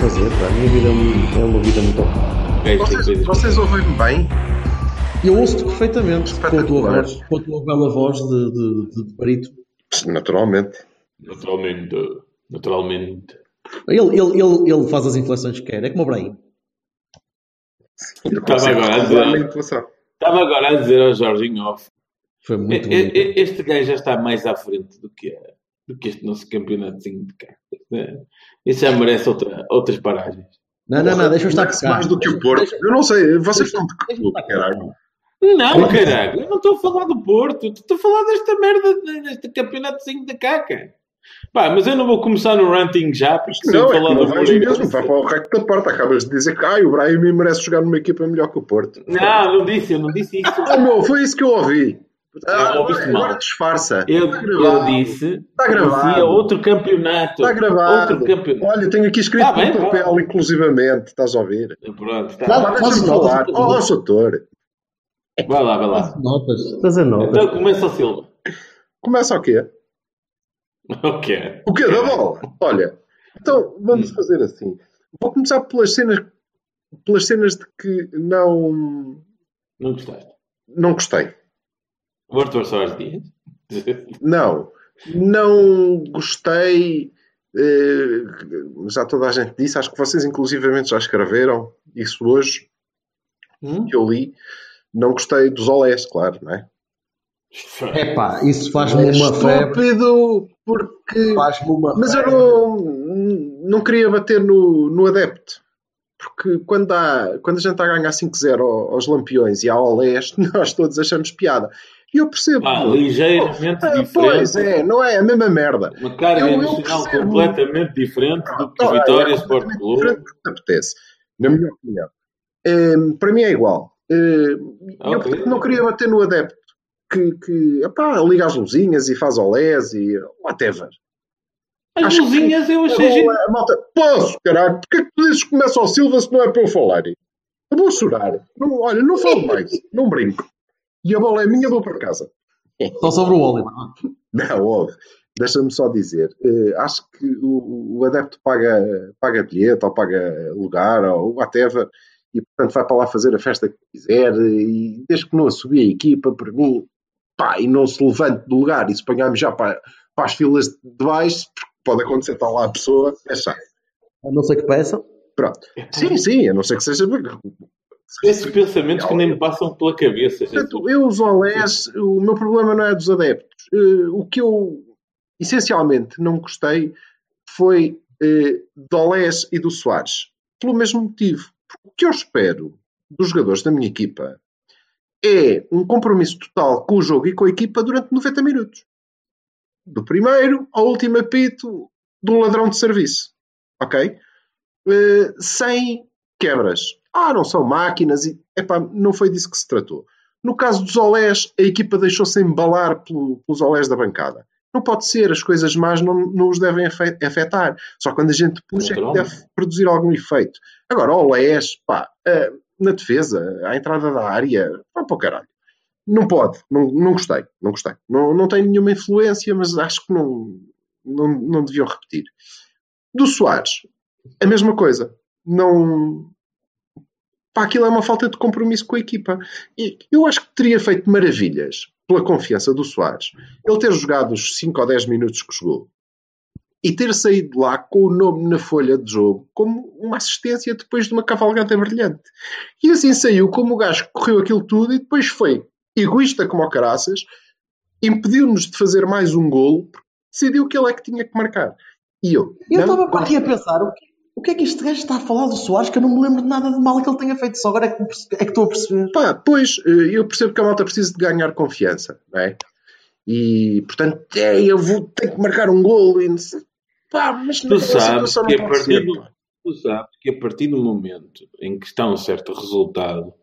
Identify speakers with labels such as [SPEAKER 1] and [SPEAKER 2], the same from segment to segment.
[SPEAKER 1] Fazer, pá. a minha vida é é uma vida muito ocupada.
[SPEAKER 2] Vocês, vocês ouvem-me bem?
[SPEAKER 1] Eu ouço-te perfeitamente com a tua voz, com a tua bela voz de, de, de, de perito.
[SPEAKER 2] Naturalmente.
[SPEAKER 3] Naturalmente. Naturalmente.
[SPEAKER 1] Ele, ele, ele, ele faz as inflexões que quer, é como o Brahim.
[SPEAKER 3] Estava agora a dizer. Estava agora a dizer ao Jorginho Off.
[SPEAKER 1] Foi muito
[SPEAKER 3] e-
[SPEAKER 1] bonito.
[SPEAKER 3] Este gajo já está mais à frente do que, a- do que este nosso campeonatozinho de cá. Isso já merece outra, outras paragens.
[SPEAKER 1] Não, não, não, deixa eu estar cá.
[SPEAKER 2] mais do que o Porto. Eu não sei, vocês estão de que clube, caralho?
[SPEAKER 3] Não, caralho, eu não estou a falar do Porto, estou a falar desta merda, deste campeonatozinho da caca. Pá, mas eu não vou começar no ranting já, porque se eu
[SPEAKER 2] Não, é
[SPEAKER 3] falar
[SPEAKER 2] que não
[SPEAKER 3] do
[SPEAKER 2] vais mesmo, vai para o recto da porta. Acabas de dizer que ai, o Brahim merece jogar numa equipa melhor que o Porto.
[SPEAKER 3] Não, não disse, eu não disse isso.
[SPEAKER 2] Ah, meu, foi isso que eu ouvi. Ah,
[SPEAKER 3] mal.
[SPEAKER 2] agora disfarça.
[SPEAKER 3] Eu,
[SPEAKER 2] Está
[SPEAKER 3] eu disse,
[SPEAKER 2] Está gravado.
[SPEAKER 3] dizia outro campeonato.
[SPEAKER 2] Está gravado.
[SPEAKER 3] Outro campeonato.
[SPEAKER 2] Olha, tenho aqui escrito
[SPEAKER 3] Tá
[SPEAKER 2] no papel,
[SPEAKER 3] pá.
[SPEAKER 2] inclusivamente. Estás a ouvir?
[SPEAKER 3] Pronto, tá.
[SPEAKER 1] Tá,
[SPEAKER 2] Deixa-me falar. Ó. Soutor.
[SPEAKER 3] Vai lá, vai lá.
[SPEAKER 1] Notas, fazer notas.
[SPEAKER 3] Então começa o Silva.
[SPEAKER 2] Começa o quê?
[SPEAKER 3] O quê?
[SPEAKER 2] O quê? Da bola? Olha, então vamos fazer assim. Vou começar pelas cenas, pelas cenas de que não,
[SPEAKER 3] Não gostaste?
[SPEAKER 2] não gostei.
[SPEAKER 3] O Arthur Soares Dias?
[SPEAKER 2] Não, não gostei. eh, já toda a gente disse, acho que vocês inclusivamente já escreveram isso hoje,
[SPEAKER 1] Hum?
[SPEAKER 2] que eu li. Não gostei dos olés, claro, não é?
[SPEAKER 1] Epá, isso faz-me uma febre.
[SPEAKER 2] Estúpido, porque.
[SPEAKER 1] Faz-me uma
[SPEAKER 2] Mas eu
[SPEAKER 1] febre.
[SPEAKER 2] não, não queria bater no, no adepto. Porque quando, há, quando a gente está a ganhar 5-0 ao- aos Lampiões e ao Olés, nós todos achamos piada. E eu percebo.
[SPEAKER 3] Pá, ligeiramente
[SPEAKER 2] Ah,
[SPEAKER 3] diferente.
[SPEAKER 2] pois é, não é a mesma merda.
[SPEAKER 3] Uma carga
[SPEAKER 2] Eu- eu
[SPEAKER 3] emocional
[SPEAKER 2] percebo.
[SPEAKER 3] completamente diferente do que o
[SPEAKER 2] é
[SPEAKER 3] Vitória
[SPEAKER 2] completamente
[SPEAKER 3] Sport Clube.
[SPEAKER 2] diferente do que te apetece, na minha opinião. Hum, para mim é igual. Hum, eu
[SPEAKER 3] Ok.
[SPEAKER 2] portanto, não queria bater no adepto que, que epá, liga as luzinhas e faz olés e whatever.
[SPEAKER 3] As
[SPEAKER 2] Acho que-
[SPEAKER 3] luzinhas eu achei
[SPEAKER 2] Eu a malta, posso, caralho, porque é que tu dizes que começa ao Silva se não é para eu falar? Eu vou chorar. Não, olha, não falo mais, não brinco. E a bola é minha, vou para casa.
[SPEAKER 1] Só sobre o Oliver.
[SPEAKER 2] Não, óbvio. Deixa-me só dizer, eh, acho que o, o adepto paga, paga bilhete ou paga lugar ou whatever e portanto vai para lá fazer a festa que quiser e desde que não assobie a equipa, para mim, pá, e não se levante do lugar e se apanharmos já para, para as filas de baixo, porque pode acontecer, está lá a pessoa, é chato.
[SPEAKER 1] A não ser que peçam.
[SPEAKER 2] Pronto. Sim, sim, a não ser que seja.
[SPEAKER 3] Esses pensamentos que nem me passam pela cabeça.
[SPEAKER 2] Portanto, eu, os olés, o meu problema não é dos adeptos. Eh, o que eu essencialmente não gostei foi eh, do Olés e do Soares. Pelo mesmo motivo. O que eu espero dos jogadores da minha equipa é um compromisso total com o jogo e com a equipa durante 90 minutos. Do primeiro ao último apito do ladrão de serviço. Ok? Eh, sem quebras. Ah, não são máquinas e epá, não foi disso que se tratou. No caso dos olés, a equipa deixou-se embalar pelo- pelos olés da bancada. Não pode ser, as coisas más não, não os devem afe- afetar. Só quando a gente puxa é que deve produzir algum efeito. Agora, olés, pá, ah, na defesa, à entrada da área, vá para o caralho. Não pode, não, não gostei, não gostei. Não, não tem nenhuma influência, mas acho que não, não, não deviam repetir. Do Soares, a mesma coisa. Não. Pá, aquilo é uma falta de compromisso com a equipa. E eu acho que teria feito maravilhas pela confiança do Soares. Ele ter jogado os 5 ou 10 minutos que jogou e ter saído de lá com o nome na folha de jogo como uma assistência depois de uma cavalgada brilhante. E assim saiu como o gajo que correu aquilo tudo e depois foi egoísta como o caraças, impediu-nos de fazer mais um golo, porque decidiu que ele é que tinha que marcar. E eu.
[SPEAKER 1] Eu estava aqui a pensar, o que, o que é que este gajo está a falar do Soares que eu não me lembro de nada de mal que ele tenha feito, só agora é que, é que estou a perceber.
[SPEAKER 2] Pá, pois, eh, eu percebo que a malta precisa de ganhar confiança, não é? E, portanto, é, eu vou ter que marcar um golo e não sei. Pá, mas
[SPEAKER 3] Tu
[SPEAKER 2] naquela
[SPEAKER 3] sabes que
[SPEAKER 2] não
[SPEAKER 3] a partir
[SPEAKER 2] ser,
[SPEAKER 3] do, tu sabes que a partir do momento em que está um certo resultado,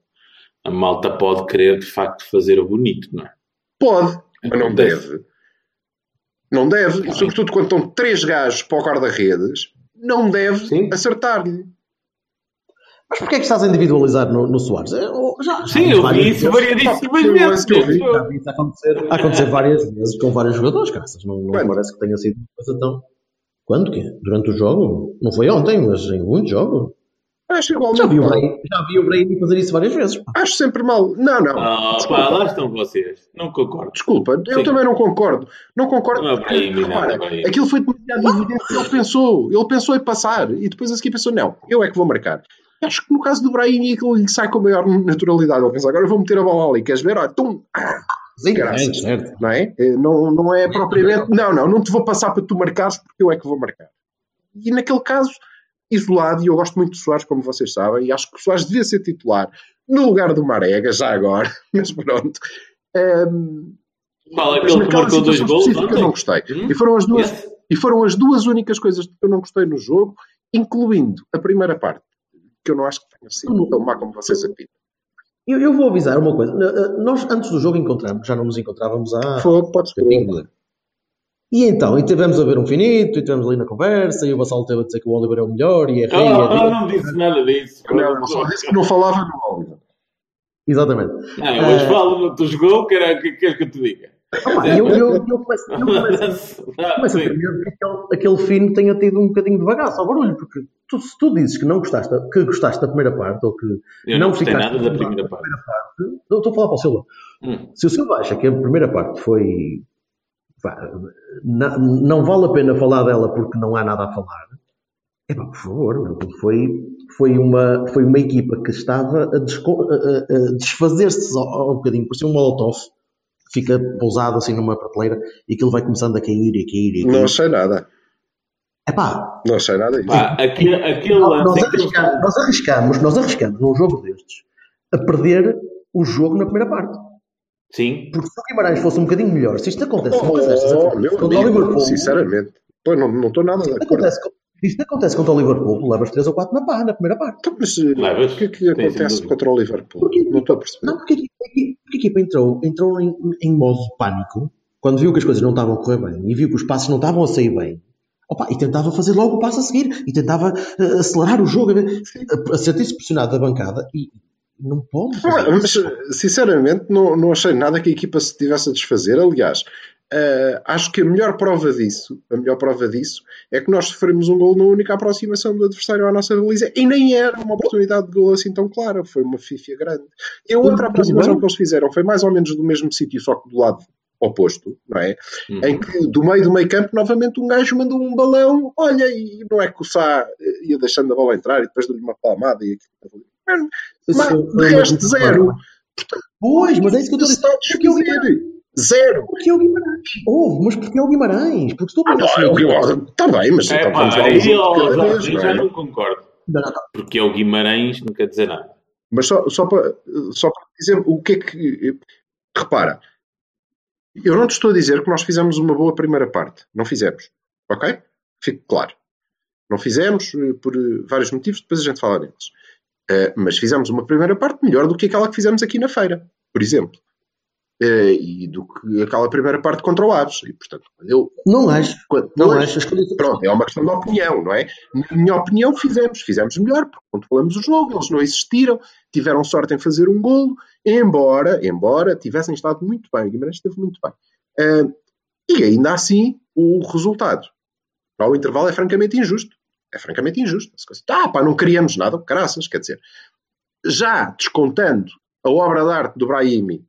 [SPEAKER 3] a malta pode querer de facto fazer o bonito, não é?
[SPEAKER 2] Pode, mas não deve. Não deve. E sobretudo quando estão três gajos para o guarda-redes, não deve acertar-lhe.
[SPEAKER 1] Mas porquê é que estás a individualizar no, no Soares? Eu- já,
[SPEAKER 3] Sim, eu vi isso variadíssimas vezes.
[SPEAKER 2] eu vi.
[SPEAKER 1] Já vi isso acontecer, acontecer várias vezes com vários jogadores, caras. Não, não
[SPEAKER 2] Quando?
[SPEAKER 1] parece que tenha sido uma coisa tão. Quando que? Durante o jogo? Não foi ontem, mas em muitos jogos.
[SPEAKER 2] Acho igualmente
[SPEAKER 1] Já vi o. Brahim, já vi o Brahim fazer isso várias vezes. pá.
[SPEAKER 2] Acho sempre mal. Não, não.
[SPEAKER 3] Ah, pá, lá estão vocês. Não concordo.
[SPEAKER 2] Desculpa, eu
[SPEAKER 3] Sim.
[SPEAKER 2] também não concordo. Não concordo.
[SPEAKER 3] Não é
[SPEAKER 2] porque,
[SPEAKER 3] Brahim, não é
[SPEAKER 2] repara,
[SPEAKER 3] Brahim.
[SPEAKER 2] aquilo foi demasiado evidente. Ele pensou, ele pensou em passar e depois a seguir pensou: não, eu é que vou marcar. Acho que no caso do Brahim aquilo lhe sai com maior naturalidade. Ele pensa: agora eu vou meter a bola ali, queres ver? Olha, tum, ah,
[SPEAKER 1] Sim,
[SPEAKER 2] graças.
[SPEAKER 1] é, certo.
[SPEAKER 2] não é? Eh, Não, não é propriamente. Não, não, não te vou passar para tu marcares porque eu é que vou marcar. E naquele caso, isolado, e eu gosto muito de Soares, como vocês sabem, e acho que o Soares devia ser titular no lugar do Marega, já agora, mas pronto. Ehm,
[SPEAKER 3] Qual é aquele que marcou dois gols
[SPEAKER 2] eu não gostei.
[SPEAKER 3] Hum?
[SPEAKER 2] E foram, as duas, e foram as duas únicas coisas que eu não gostei no jogo, incluindo a primeira parte, que eu não acho que tenha sido tão má como vocês acreditam.
[SPEAKER 1] Eu, eu vou avisar uma coisa. Nós, antes do jogo, encontramos, já não nos encontrávamos há.
[SPEAKER 2] Fogo, podes crer.
[SPEAKER 1] E então, e tivemos a ver um finito, e tivemos ali na conversa, e o Vassal teve a dizer que o Oliver é o melhor, e é rei,
[SPEAKER 3] Ah,
[SPEAKER 1] é
[SPEAKER 3] ah, não disse nada disso.
[SPEAKER 2] Não, só disse que não falava no Oliver.
[SPEAKER 1] Exatamente.
[SPEAKER 3] Não, eu hoje
[SPEAKER 1] Ah.
[SPEAKER 3] falo no teu jogo, que era que queres que eu te diga?
[SPEAKER 1] Opa, eu, eu, eu começo, eu começo,
[SPEAKER 3] Ah,
[SPEAKER 1] começo a temer que aquele, aquele fino tenha tido um bocadinho de bagaço ao barulho, porque tu, se tu dizes que não gostaste, que gostaste da primeira parte, ou que
[SPEAKER 3] Eu não gostei
[SPEAKER 1] ficaste
[SPEAKER 3] nada da primeira
[SPEAKER 1] com a
[SPEAKER 3] parte.
[SPEAKER 1] parte, eu estou a falar para o Silva.
[SPEAKER 3] Hum.
[SPEAKER 1] Se o Silva acha que a primeira parte foi. Não vale a pena falar dela porque não há nada a falar. É pá, por favor, foi, foi, uma, foi uma equipa que estava a, a- a- desfazer-se um bocadinho, por ser um molotov, que fica pousado assim numa prateleira e aquilo vai começando a cair e a cair e a
[SPEAKER 2] Não
[SPEAKER 1] cair.
[SPEAKER 2] achei nada.
[SPEAKER 1] É pá,
[SPEAKER 2] Não achei nada disso.
[SPEAKER 3] Pá, aquele, aquele
[SPEAKER 1] nós, arriscamos, nós arriscamos, nós arriscamos num jogo destes a perder o jogo na primeira parte.
[SPEAKER 3] Sim,
[SPEAKER 1] Porque se o Guimarães fosse um bocadinho melhor, se isto acontece
[SPEAKER 2] Oh,
[SPEAKER 1] uma coisa destas,
[SPEAKER 2] oh, meu
[SPEAKER 1] contra o Liverpool,
[SPEAKER 2] sinceramente. Pô, não não estou nada de
[SPEAKER 1] isto
[SPEAKER 2] acordo.
[SPEAKER 1] isto acontece contra o Liverpool, levas 3 ou 4 na pá, na primeira parte.
[SPEAKER 2] Então, mas eh,
[SPEAKER 3] Levas?
[SPEAKER 2] o que é que acontece contra o Liverpool?
[SPEAKER 1] Porque-
[SPEAKER 2] Não estou a perceber.
[SPEAKER 1] Não, porque a equipa, porque a equipa entrou, entrou em, em modo de pânico, quando viu que as coisas não estavam a correr bem e viu que os passos não estavam a sair bem. Opa, e tentava fazer logo o passo a seguir e tentava eh, acelerar o jogo, a, a sentir-se pressionado da bancada e não pode.
[SPEAKER 2] Ah,
[SPEAKER 1] fazer
[SPEAKER 2] mas, sinceramente, não, não achei nada que a equipa se tivesse a desfazer. Aliás, eh, acho que a melhor prova disso, a melhor prova disso, é que nós sofremos um gol na única aproximação do adversário à nossa baliza e nem era uma oportunidade de gol assim tão clara, foi uma fifia grande. E a outra aproximação que eles fizeram foi mais ou menos do mesmo sítio, só que do lado oposto, não é?
[SPEAKER 3] Uhum.
[SPEAKER 2] Em que do meio do meio campo, novamente um gajo mandou um balão, olha, e não é que o Sá ia deixando a bola entrar e depois deu-lhe uma palmada e aquilo. Mano,
[SPEAKER 1] Isso
[SPEAKER 2] mas, de resto, zero.
[SPEAKER 1] claro. Pois, mas é isso que eu estou a dizer.
[SPEAKER 2] A
[SPEAKER 1] Porque é. Guimarães.
[SPEAKER 2] Zero.
[SPEAKER 1] Porque é o Guimarães. Houve, mas porque é o Guimarães. Porque se tu
[SPEAKER 2] Ah,
[SPEAKER 1] apanhas
[SPEAKER 2] não, é o Guimarães. Está bem, mas
[SPEAKER 3] É
[SPEAKER 2] então
[SPEAKER 3] pá,
[SPEAKER 2] vamos lá
[SPEAKER 3] aí
[SPEAKER 2] cada
[SPEAKER 3] já,
[SPEAKER 2] não é?
[SPEAKER 3] não concordo.
[SPEAKER 1] Não, não, não.
[SPEAKER 3] Porque é o Guimarães, não quer dizer nada.
[SPEAKER 2] Mas só, só, para, só para dizer o que é que. Repara, eu não te estou a dizer que nós fizemos uma boa primeira parte. Não fizemos. Ok? Fique claro. Não fizemos eh, por eh, vários motivos, depois a gente fala neles. Eh, mas fizemos uma primeira parte melhor do que aquela que fizemos aqui na feira, por exemplo. Eh, e do que aquela primeira parte contra o Aves. E, portanto, eu,
[SPEAKER 1] Não acho.
[SPEAKER 2] quando,
[SPEAKER 1] Não
[SPEAKER 2] hoje-
[SPEAKER 1] acho. Condições-
[SPEAKER 2] Pronto, é uma questão de opinião, não é? Na minha opinião, fizemos. Fizemos melhor, porque controlamos o jogo, eles não existiram, tiveram sorte em fazer um golo, embora, embora tivessem estado muito bem. O Guimarães esteve muito bem. Ah, e ainda assim, o resultado ao intervalo é francamente injusto. É francamente injusto. Ah, pá, não queríamos nada, graças, quer dizer. Já descontando a obra de arte do Brahimi,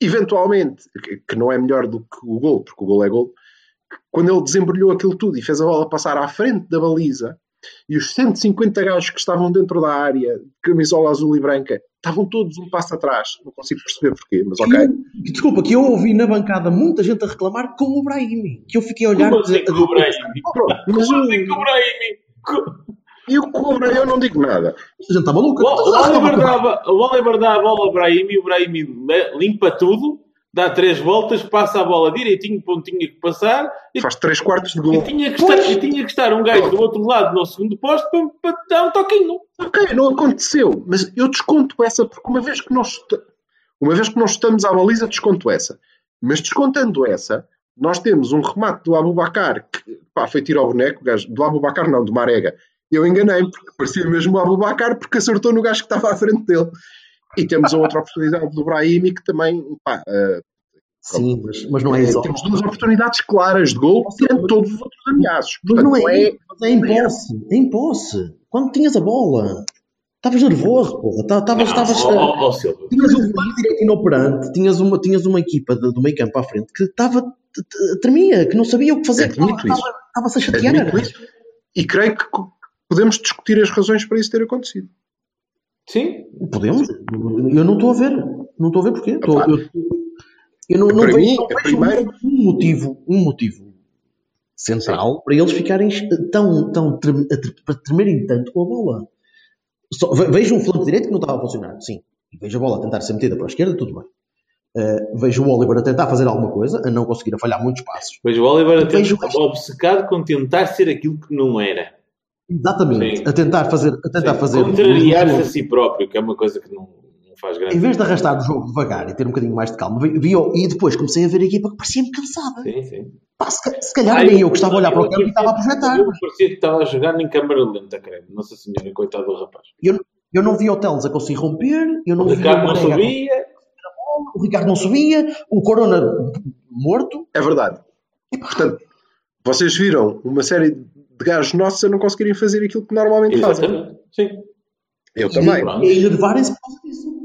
[SPEAKER 2] eventualmente, que não é melhor do que o gol, porque o gol é gol, quando ele desembrulhou aquilo tudo e fez a bola passar à frente da baliza, e os 150 gajos que estavam dentro da área, de camisola azul e branca, estavam todos um passo atrás. Não consigo perceber porquê, mas ok.
[SPEAKER 1] Que- Desculpa, que eu ouvi na bancada muita gente a reclamar com o Brahimi. Que eu fiquei a olhar
[SPEAKER 3] Como
[SPEAKER 1] e
[SPEAKER 3] assim com o Brahimi?
[SPEAKER 2] Mas
[SPEAKER 3] Como
[SPEAKER 2] eu,
[SPEAKER 3] assim com o Brahimi? Co-
[SPEAKER 2] eu cobro, eu não digo nada.
[SPEAKER 1] esta gente está maluca.
[SPEAKER 3] O o Oliver o dá a bola ao Brahimi e o Brahimi le- limpa tudo, dá três voltas, passa a bola direitinho para onde tinha que passar e,
[SPEAKER 2] Faz 3 quartos de
[SPEAKER 3] e
[SPEAKER 2] gol.
[SPEAKER 3] tinha, que estar, e tinha que estar um gajo do outro lado, no segundo posto, para, para dar um toquinho.
[SPEAKER 2] Ok, não aconteceu, mas eu desconto essa, porque uma vez que nós, uma vez que nós estamos à baliza, desconto essa. Mas descontando essa, nós temos um remate do Abubacar, que pá, foi tiro ao boneco, gajo, do Abubacar não, do Marega. Eu enganei-me, porque parecia mesmo o Abubacar, porque acertou no gajo que estava à frente dele. E temos a outra oportunidade do Brahimi, que também, pá, eh,
[SPEAKER 1] Sim, mas, mas não é
[SPEAKER 2] eh,
[SPEAKER 1] isso.
[SPEAKER 2] temos duas oportunidades claras de gol, tirando todos os outros ameaços.
[SPEAKER 1] Mas
[SPEAKER 2] Portanto,
[SPEAKER 1] não é, mas é em posse. É em posse. Quando tinhas a bola. Estavas nervoso, porra. Tá- Estavas. estavas,
[SPEAKER 3] Ó, ó, ó, Silva.
[SPEAKER 1] Tinhas um flanco direito inoperante, tinhas uma, tinhas uma equipa de- do meio campo à frente que estava. tremia, que não sabia o que fazer, estava-se a chatear.
[SPEAKER 2] E creio que podemos discutir as razões para isso ter acontecido.
[SPEAKER 3] Sim,
[SPEAKER 1] Podemos? Eu não estou a ver. Não estou a ver porquê. Estou- eu, eu não, não
[SPEAKER 2] Para
[SPEAKER 1] vejo,
[SPEAKER 2] mim,
[SPEAKER 1] não vejo
[SPEAKER 2] primeira-
[SPEAKER 1] um motivo, um motivo central para eles ficarem tão, tão trem- a tremerem tanto com a bola. Só- ve- vejo um flanco direito que não estava a funcionar, sim. E vejo a bola a tentar ser metida para a esquerda, tudo bem. Uh, vejo o Oliver a tentar fazer alguma coisa, a não conseguir a falhar muitos passos.
[SPEAKER 3] Vejo o Oliver a
[SPEAKER 1] Vejo-
[SPEAKER 3] tentar- obcecado com tentar ser aquilo que não era.
[SPEAKER 1] Exatamente.
[SPEAKER 3] Sim.
[SPEAKER 1] A tentar fazer. A tentar
[SPEAKER 3] Sim,
[SPEAKER 1] fazer
[SPEAKER 3] Contrariar-se a si próprio, que é uma coisa que não, faz grande
[SPEAKER 1] Em vez de arrastar o jogo devagar e ter um bocadinho mais de calma, vi, vi- e depois comecei a ver a equipa que parecia-me cansada.
[SPEAKER 3] Sim, sim.
[SPEAKER 1] Pá, se, se calhar nem eu que estava a olhar para o campo e estava a projetar.
[SPEAKER 3] Eu parecia que estava a jogar em câmara lenta, creio. Nossa Senhora, coitado do rapaz.
[SPEAKER 1] Eu, eu não vi o Teles a conseguir romper, eu não
[SPEAKER 3] O
[SPEAKER 1] vi
[SPEAKER 3] Ricardo não
[SPEAKER 1] Marega a
[SPEAKER 3] sabia.
[SPEAKER 1] o Ricardo não subia, o Corona morto.
[SPEAKER 2] É verdade. Portanto, vocês viram uma série de gajos nossos a não conseguirem fazer aquilo que normalmente fazem.
[SPEAKER 3] Exatamente. Sim.
[SPEAKER 2] Eu também.
[SPEAKER 1] E enervarem-se por causa disso.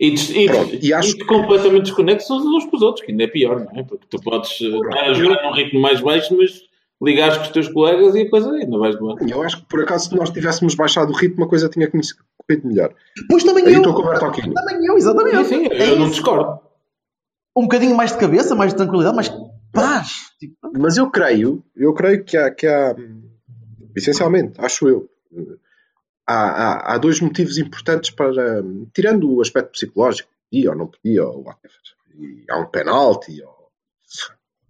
[SPEAKER 3] E, des- e,
[SPEAKER 2] Pronto, e acho
[SPEAKER 3] e completamente desconexos uns com os outros, que ainda é pior, não é? Porque tu podes eh, estar a jogar num ritmo mais baixo, mas ligares com os teus colegas e a coisa aí, não vais doar.
[SPEAKER 2] Eu acho que por acaso se nós tivéssemos baixado o ritmo, a coisa tinha corrido melhor.
[SPEAKER 1] Depois também
[SPEAKER 2] Aí
[SPEAKER 1] eu.
[SPEAKER 2] estou com o.
[SPEAKER 1] Também eu, exatamente.
[SPEAKER 3] Sim, sim,
[SPEAKER 1] É
[SPEAKER 3] eu não
[SPEAKER 1] isso.
[SPEAKER 3] discordo.
[SPEAKER 1] Um bocadinho mais de cabeça, mais de tranquilidade, mais paz. Tipo,
[SPEAKER 2] Mas eu creio, eu creio que há, que há essencialmente, acho eu, há, há, há dois motivos importantes para, tirando o aspecto psicológico, podia ou não podia, ou whatever. E há um penalti, ou...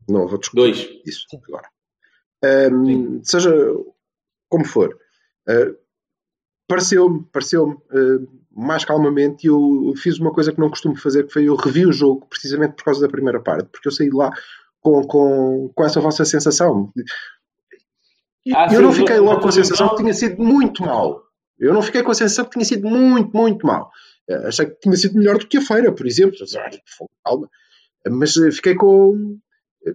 [SPEAKER 2] não vou discutir
[SPEAKER 3] Dois.
[SPEAKER 2] isso agora. Ahm, seja como for, ah, pareceu-me, pareceu-me ah, mais calmamente e eu fiz uma coisa que não costumo fazer, que foi eu revi o jogo precisamente por causa da primeira parte, porque eu saí de lá com, com, com essa vossa sensação.
[SPEAKER 3] Ah,
[SPEAKER 2] eu não fiquei logo com a sensação que tinha sido muito mal. Eu não fiquei com a sensação que tinha sido muito, muito mal. Eh, Achei que tinha sido melhor do que a feira, por exemplo. Calma. Mas eh, fiquei com,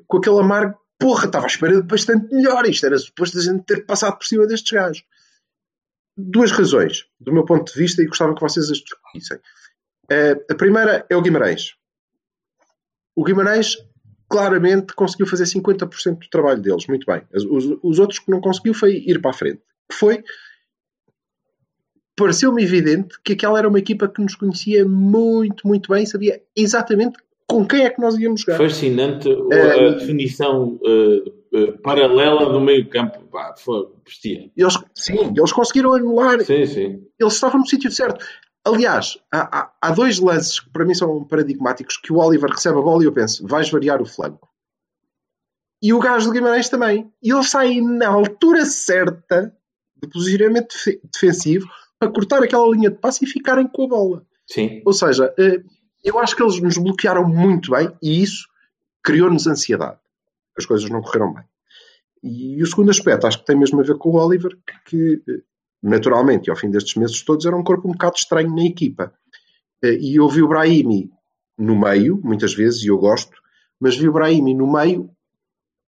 [SPEAKER 2] com aquele amargo. Porra, estava à espera de bastante melhor. Isto era suposto a gente ter passado por cima destes gajos. Duas razões, do meu ponto de vista, e gostava que vocês as discutissem. Eh, a primeira é o Guimarães. O Guimarães claramente conseguiu fazer 50% do trabalho deles, muito bem. Os, os- os outros que não conseguiu foi ir para a frente. Que foi. Pareceu-me evidente que aquela era uma equipa que nos conhecia muito, muito bem, sabia exatamente com quem é que nós íamos jogar.
[SPEAKER 3] Fascinante a
[SPEAKER 2] É.
[SPEAKER 3] definição eh, eh, paralela do meio campo. Pá, foi bestia.
[SPEAKER 2] Eles, sim, eles conseguiram anular,
[SPEAKER 3] Sim, sim.
[SPEAKER 2] eles estavam no sítio certo. Aliás, há, há- dois lances que para mim são paradigmáticos, que o Oliver recebe a bola e eu penso, vais variar o flanco. E o gajo do Guimarães também. E eles saem na altura certa do posicionamento defe- defensivo para cortar aquela linha de passe e ficarem com a bola.
[SPEAKER 3] Sim.
[SPEAKER 2] Ou seja, eh, eu acho que eles nos bloquearam muito bem e isso criou-nos ansiedade. As coisas não correram bem. E o segundo aspecto, acho que tem mesmo a ver com o Oliver, que naturalmente, e ao fim destes meses todos, era um corpo um bocado estranho na equipa. Eh, E eu vi o Brahimi no meio, muitas vezes, e eu gosto, mas vi o Brahimi no meio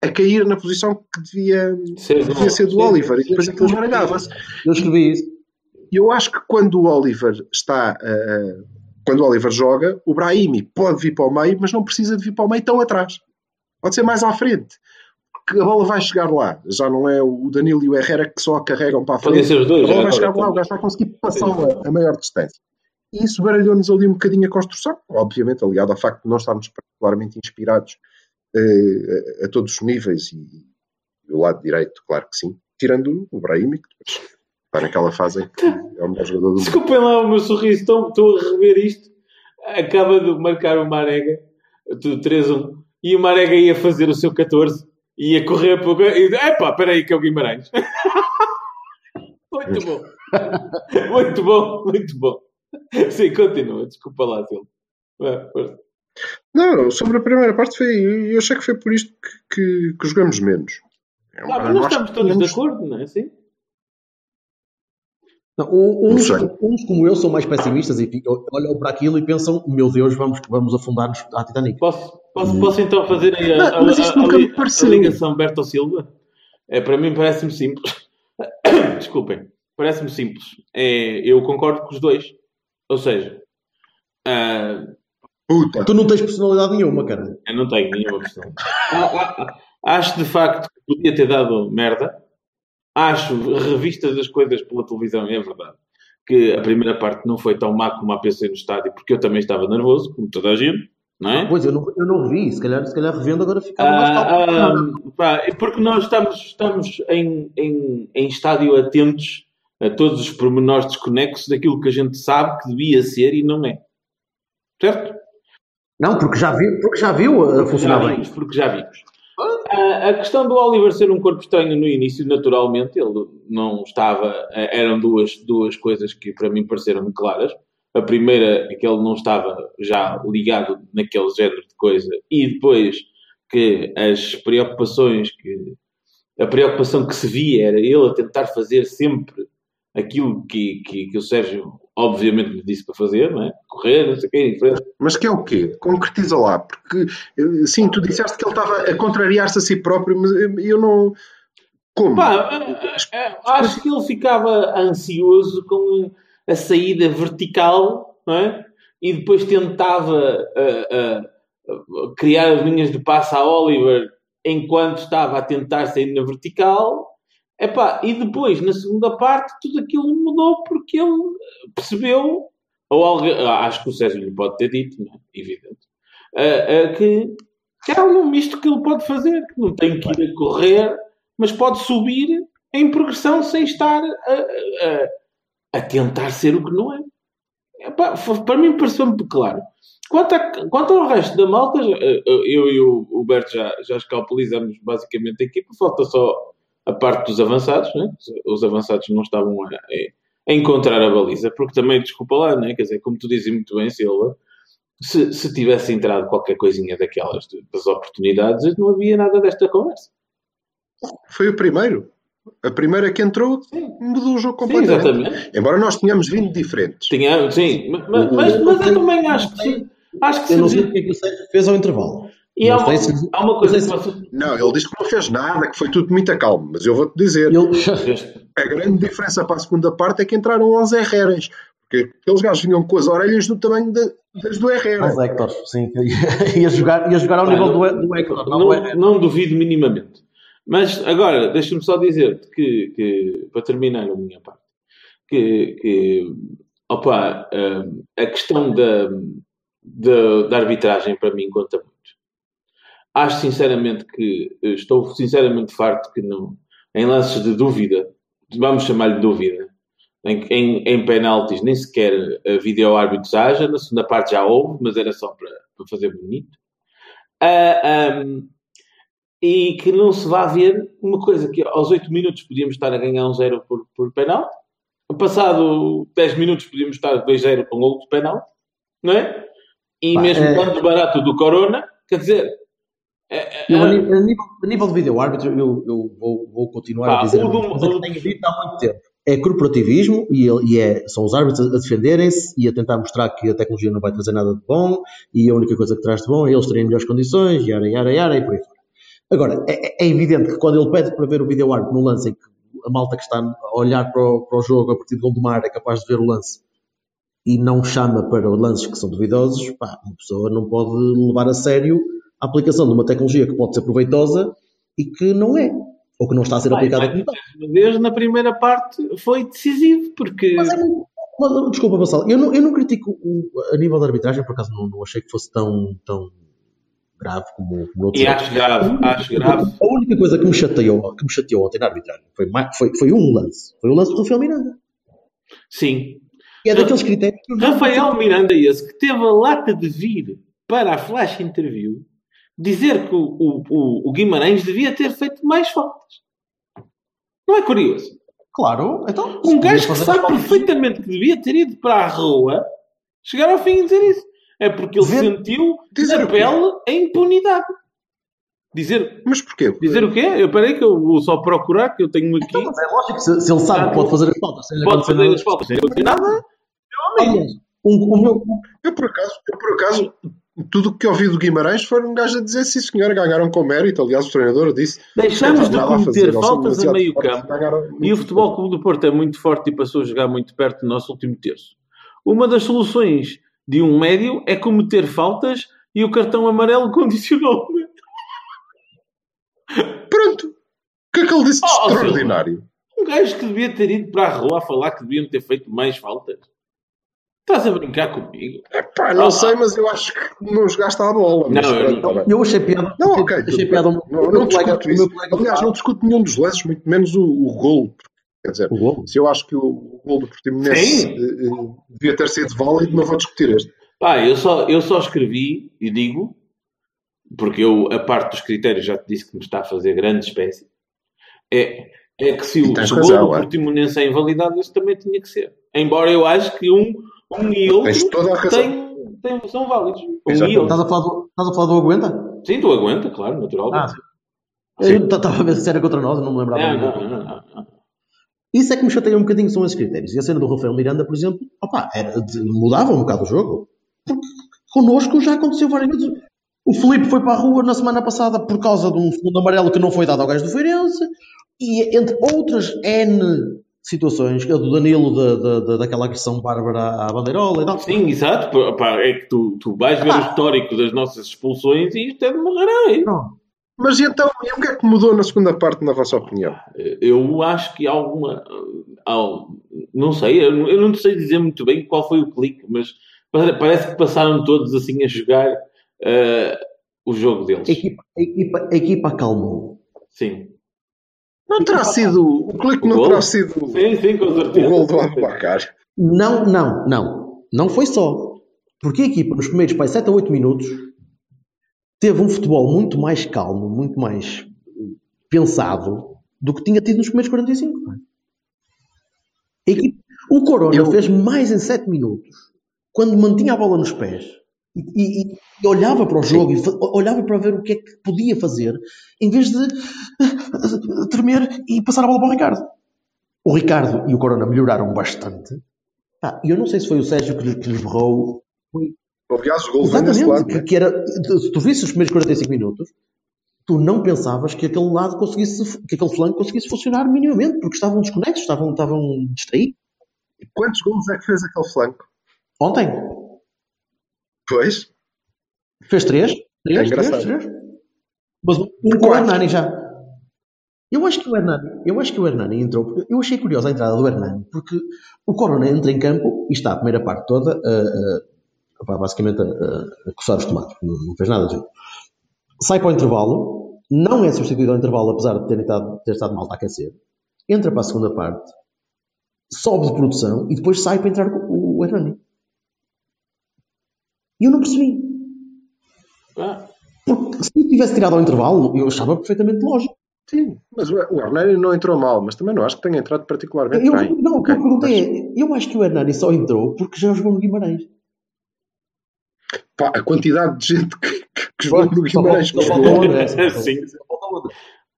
[SPEAKER 2] a cair na posição que devia,
[SPEAKER 3] Ser do-
[SPEAKER 2] devia ser do
[SPEAKER 3] sim,
[SPEAKER 2] Oliver, e
[SPEAKER 3] sim,
[SPEAKER 2] depois
[SPEAKER 3] sim.
[SPEAKER 2] aquilo esbaralhava-se.
[SPEAKER 1] Eu escrevi isso.
[SPEAKER 2] E eu acho que quando o Oliver está. eh, quando o Oliver joga, o Brahimi pode vir para o meio, mas não precisa de vir para o meio tão atrás. Pode ser mais à frente. Porque a bola vai chegar lá. Já não é o Danilo e o Herrera que só a carregam para a
[SPEAKER 3] Podem
[SPEAKER 2] frente.
[SPEAKER 3] ser os dois.
[SPEAKER 2] A bola vai
[SPEAKER 3] agora
[SPEAKER 2] chegar lá, o
[SPEAKER 3] também.
[SPEAKER 2] gajo vai conseguir passá-la a maior distância. E isso baralhou-nos ali um bocadinho a construção, obviamente, aliado ao facto de não estarmos particularmente inspirados eh, a, a todos os níveis e, do lado direito, claro que sim, tirando o Brahimi, que depois está naquela fase em que é o melhor jogador do mundo.
[SPEAKER 3] Desculpem lá o meu sorriso, estou, estou a rever isto. Acaba de marcar o Marega tudo 3-1, e o Marega ia fazer o seu 14, ia correr para o... E, epá, espera aí que é o Guimarães. muito bom. muito bom, muito bom. Sim, continua, desculpa lá, Silvio.
[SPEAKER 2] Não, sobre a primeira parte foi. Eu achei que foi por isto que, que, que jogamos menos.
[SPEAKER 3] É ah, mas nós estamos todos de acordo, não é assim?
[SPEAKER 1] Não, uns, uns, como eu são mais pessimistas e olham para aquilo e pensam: meu Deus, vamos, vamos afundar-nos à Titanic.
[SPEAKER 3] Posso, posso, posso então fazer a, a, a, a, a ligação Berto Silva? É, para mim parece-me simples. Desculpem, parece-me simples. É, eu concordo com os dois. Ou seja, uh,
[SPEAKER 1] Puta. tu não tens personalidade nenhuma, cara.
[SPEAKER 3] Eu não tenho nenhuma personalidade. Ah, ah, acho de facto que podia ter dado merda acho, revistas das coisas pela televisão, é verdade, que a primeira parte não foi tão má como a PC no estádio, porque eu também estava nervoso, como toda a gente. Não é?
[SPEAKER 1] Pois, eu não, eu não vi, se calhar, se calhar revendo agora ficava ah, mais calmo.
[SPEAKER 3] Ah, porque nós estamos, estamos em, em, em estádio atentos a todos os pormenores desconexos daquilo que a gente sabe que devia ser e não é. Certo?
[SPEAKER 1] Não, porque já viu, porque já viu a funcionar bem.
[SPEAKER 3] Porque já vimos. A, a, questão do Oliver ser um corpo estranho no início, naturalmente, ele não estava. Eram duas, duas coisas que para mim pareceram claras. A primeira é que ele não estava já ligado naquele género de coisa, e depois que as preocupações que. A preocupação que se via era ele a tentar fazer sempre aquilo que, que, que o Sérgio obviamente lhe disse para fazer, não é? Correr, não sei o quê, em frente.
[SPEAKER 2] Mas que é o quê? Concretiza lá, porque eh, sim, tu disseste que ele estava a contrariar-se a si próprio, mas eu não. Como?
[SPEAKER 3] Pá, eh, eh, acho que ele ficava ansioso com a saída vertical, é? E depois tentava uh, uh, criar as linhas de passo a Oliver enquanto estava a tentar sair na vertical Epá, e depois, na segunda parte, tudo aquilo mudou porque ele percebeu, ou alguém, acho que o César lhe pode ter dito, não é? evidente, uh, que, que é um misto que ele pode fazer, que não tem que ir a correr, mas pode subir em progressão sem estar a, a tentar ser o que não é. Epá, para mim pareceu-me claro. Quanto, a, quanto ao resto da malta, eu e o Berto já, já escalpelizamos basicamente a equipa, falta só a parte dos avançados, né? os avançados não estavam a, a, encontrar a baliza, porque também, desculpa lá, né? quer dizer, como tu dizes muito bem, Silva, se, se tivesse entrado qualquer coisinha daquelas das oportunidades, não havia nada desta conversa.
[SPEAKER 2] Foi o primeiro. A primeira que entrou sim. mudou o jogo completamente. Sim, exatamente. Embora nós tenhamos vindo diferentes.
[SPEAKER 3] Tinha, sim, mas, mas, mas eu também acho que sim. Acho que
[SPEAKER 1] eu não sei o que é que o Sérgio fez ao intervalo.
[SPEAKER 3] E há uma, se... há uma, coisa que você...
[SPEAKER 2] Não, ele disse que não fez nada, que foi tudo muito calmo, mas eu vou-te dizer, eu... a grande diferença para a segunda parte é que entraram 11 Herreras, porque aqueles gajos vinham com as orelhas do tamanho de, das do Herrera.
[SPEAKER 1] Os Hector, sim, ia jogar, ia jogar ao nível do, do Hector.
[SPEAKER 3] Não, não, não duvido minimamente. Mas agora, deixa-me só dizer que, que, para terminar a minha parte, que, que opa, hum, a questão da, da, da arbitragem para mim conta muito. Acho sinceramente que estou sinceramente farto que não, em lances de dúvida, vamos chamar-lhe dúvida, em, em, em penaltis nem sequer a vídeo árbitros haja, na segunda parte já houve, mas era só para, para fazer bonito. Uh, ah, um, e que não se vá ver uma coisa que aos 8 minutos podíamos estar a ganhar um 0 por, por penalti, passado 10 minutos podíamos estar 2-0 com um de penalti, não é? E Pá, mesmo é... quanto barato do Corona, quer dizer,
[SPEAKER 1] eu, a, nível, a, nível, de vídeo árbitro, eu, eu vou, vou, continuar a dizer o que tenho dito há muito tempo. É corporativismo e, e é, são os árbitros a defenderem-se e a tentar mostrar que a tecnologia não vai trazer nada de bom e a única coisa que traz de bom é eles terem melhores condições, yara, yara, yara e por aí fora. Agora, é, é, evidente que quando ele pede para ver o vídeo árbitro no lance em que a malta que está a olhar para o, para o jogo a partir de Gondomar é capaz de ver o lance e não chama para lances que são duvidosos, pá, uma pessoa não pode levar a sério a aplicação de uma tecnologia que pode ser proveitosa e que não é, ou que não está a ser aplicada como tal.
[SPEAKER 3] Desde na primeira parte foi decisivo, porque. Mas é,
[SPEAKER 1] desculpa, Vassal, eu não, eu não critico o, a nível da arbitragem, por acaso não, não achei que fosse tão, tão grave como, como
[SPEAKER 3] outros. E acho grave, acho grave.
[SPEAKER 1] A única coisa que me chateou, que me chateou ontem na arbitragem foi, foi, foi um lance. Foi o lance do Rafael Miranda.
[SPEAKER 3] Sim.
[SPEAKER 1] E é daqueles critérios.
[SPEAKER 3] Rafael Miranda, esse que teve a lata de vir para a flash interview dizer que o, o, o, Guimarães devia ter feito mais faltas. Não é curioso?
[SPEAKER 1] Claro, então.
[SPEAKER 3] Um gajo que sabe perfeitamente que devia ter ido para a rua, chegar ao fim e dizer isso. É porque ele sentiu na pele a impunidade. Dizer,
[SPEAKER 2] Mas porquê?
[SPEAKER 3] dizer o quê? Eu parei que eu vou só procurar, que eu tenho aqui.
[SPEAKER 1] Então, mas é lógico, se, se ele sabe que pode fazer as faltas
[SPEAKER 3] Pode fazer as faltas sem nada.
[SPEAKER 1] Aliás, um, o meu,
[SPEAKER 2] Eu, por acaso, eu, por acaso, tudo o que ouvi do Guimarães foi um gajo a dizer sim, senhor, ganharam com mérito. Aliás, o treinador disse.
[SPEAKER 3] Deixamos de
[SPEAKER 2] "Não há nada a fazer,
[SPEAKER 3] cometer faltas a meio campo. E o Futebol Clube do Porto é muito forte e passou a jogar muito perto do nosso último terço. Uma das soluções de um médio é cometer faltas e o cartão amarelo condicionou.
[SPEAKER 2] Pronto. O que é que ele disse de
[SPEAKER 3] Oh,
[SPEAKER 2] extraordinário?
[SPEAKER 3] Um gajo que devia ter ido para a rua a falar que deviam ter feito mais faltas. Estás a brincar comigo?
[SPEAKER 2] Epá, não
[SPEAKER 3] Ah,
[SPEAKER 2] sei,
[SPEAKER 3] ah.
[SPEAKER 2] mas eu acho que não jogaste à bola. Mas
[SPEAKER 3] Não, eu não-
[SPEAKER 2] tá
[SPEAKER 1] eu achei piada.
[SPEAKER 2] Não, ok.
[SPEAKER 1] achei piada.
[SPEAKER 2] Não, não
[SPEAKER 1] colega-
[SPEAKER 2] discuto isso.
[SPEAKER 1] colega
[SPEAKER 2] Aliás, não discuto nenhum dos lances, muito menos o, o gol. Quer dizer,
[SPEAKER 1] O
[SPEAKER 2] se eu acho que o, o gol do Portimonense
[SPEAKER 3] Sim.
[SPEAKER 2] eh, eh, devia ter sido válido, não vou discutir este.
[SPEAKER 3] Pá, eu só, eu só escrevi e digo, porque eu, a parte dos critérios, já te disse que me está a fazer grande espécie, é, é que se o
[SPEAKER 2] tens
[SPEAKER 3] gol
[SPEAKER 2] razão,
[SPEAKER 3] do
[SPEAKER 2] é.
[SPEAKER 3] Portimonense é invalidado, isso também tinha que ser. Embora eu acho que um, um e outro têm, têm- são válidos. Um e outro.
[SPEAKER 1] Estás a falar do, estás a falar do Aguenta?
[SPEAKER 3] Sim, tu aguenta, claro, naturalmente.
[SPEAKER 1] Ah, sim. Eu estava a ver se era contra nós, eu não me lembrava.
[SPEAKER 3] não, não, não, não.
[SPEAKER 1] Isso é que me chateia um bocadinho, são esses critérios. E a cena do Rafael Miranda, por exemplo, opá, era de- mudava um bocado o jogo. Porque connosco já aconteceu várias vezes. O Felipe foi para a rua na semana passada por causa de um segundo amarelo que não foi dado ao gajo do Feirense. E entre outras N situações, que é do Danilo, da, da, da- daquela agressão bárbara à bandeirola e tal.
[SPEAKER 3] Sim, exato. É que tu, tu vais ver o
[SPEAKER 1] Ah.
[SPEAKER 3] histórico das nossas expulsões e isto é de morrer aí.
[SPEAKER 1] Não.
[SPEAKER 2] Mas e então, e o que é que mudou na segunda parte, na vossa opinião?
[SPEAKER 3] Eu acho que há alguma. há- não sei, eu não- eu não sei dizer muito bem qual foi o clique, mas pare- parece que passaram todos assim a jogar eh, o jogo deles.
[SPEAKER 1] A equipa, a, equipa, a equipa acalmou.
[SPEAKER 3] Sim.
[SPEAKER 2] Não terá sido, o clique
[SPEAKER 3] O
[SPEAKER 2] não
[SPEAKER 3] gol?
[SPEAKER 2] terá sido
[SPEAKER 3] Sim, sim, com
[SPEAKER 2] o
[SPEAKER 3] certeza.
[SPEAKER 2] gol do Abubacar.
[SPEAKER 1] Não, não, não. Não foi só. Porque a equipa, nos primeiros pai, 7 a 8 minutos, teve um futebol muito mais calmo, muito mais pensado do que tinha tido nos primeiros 45. pá. A equipa- o Corona
[SPEAKER 2] Eu-
[SPEAKER 1] fez mais em 7 minutos, quando mantinha a bola nos pés e, e- e olhava para o jogo e fa- olhava para ver o que é que podia fazer, em vez de eh, tremer e passar a bola para o Ricardo. O Ricardo e o Corona melhoraram bastante. E eu não sei se foi o Sérgio que, lhe- que lhes berrou.
[SPEAKER 2] Aliás, o gol
[SPEAKER 1] Exatamente.
[SPEAKER 2] lado.
[SPEAKER 1] que,
[SPEAKER 2] né?
[SPEAKER 1] que era, se tu visses os primeiros 45 minutos, tu não pensavas que aquele lado conseguisse, que aquele flanco conseguisse funcionar minimamente, porque estavam desconexos, estavam, estavam distraídos.
[SPEAKER 2] E Quantos gols é que fez aquele flanco?
[SPEAKER 1] Ontem,
[SPEAKER 2] Pois.
[SPEAKER 1] fez três. Três,
[SPEAKER 2] É
[SPEAKER 1] três, três. Mas um com o. Hernani já. Eu acho que o Hernani, eu acho que o Hernani entrou, eu achei curiosa a entrada do Hernani, porque o Corona entra em campo e está a primeira parte toda a, a- pá, basicamente a, a, a coçar os tomates, não, não fez nada de jeito. Sai para o intervalo, não é substituído ao intervalo, apesar de ter estado, ter estado mal a aquecer, entra para a segunda parte, sobe de produção e depois sai para entrar o, o Hernani. E eu não percebi.
[SPEAKER 3] Ah,
[SPEAKER 1] Porque se eu tivesse tirado ao intervalo, eu achava perfeitamente lógico.
[SPEAKER 2] Sim, mas o Hernani não entrou mal, mas também não acho que tenha entrado particularmente
[SPEAKER 1] Eu,
[SPEAKER 2] bem.
[SPEAKER 1] não, o que eu perguntei
[SPEAKER 2] mas,
[SPEAKER 1] é, eu acho que o Hernani só entrou porque já jogou no Guimarães.
[SPEAKER 2] Pá, a quantidade de gente que, que, que jogou no Guimarães
[SPEAKER 1] falta-
[SPEAKER 3] Sim.
[SPEAKER 1] só falta o André.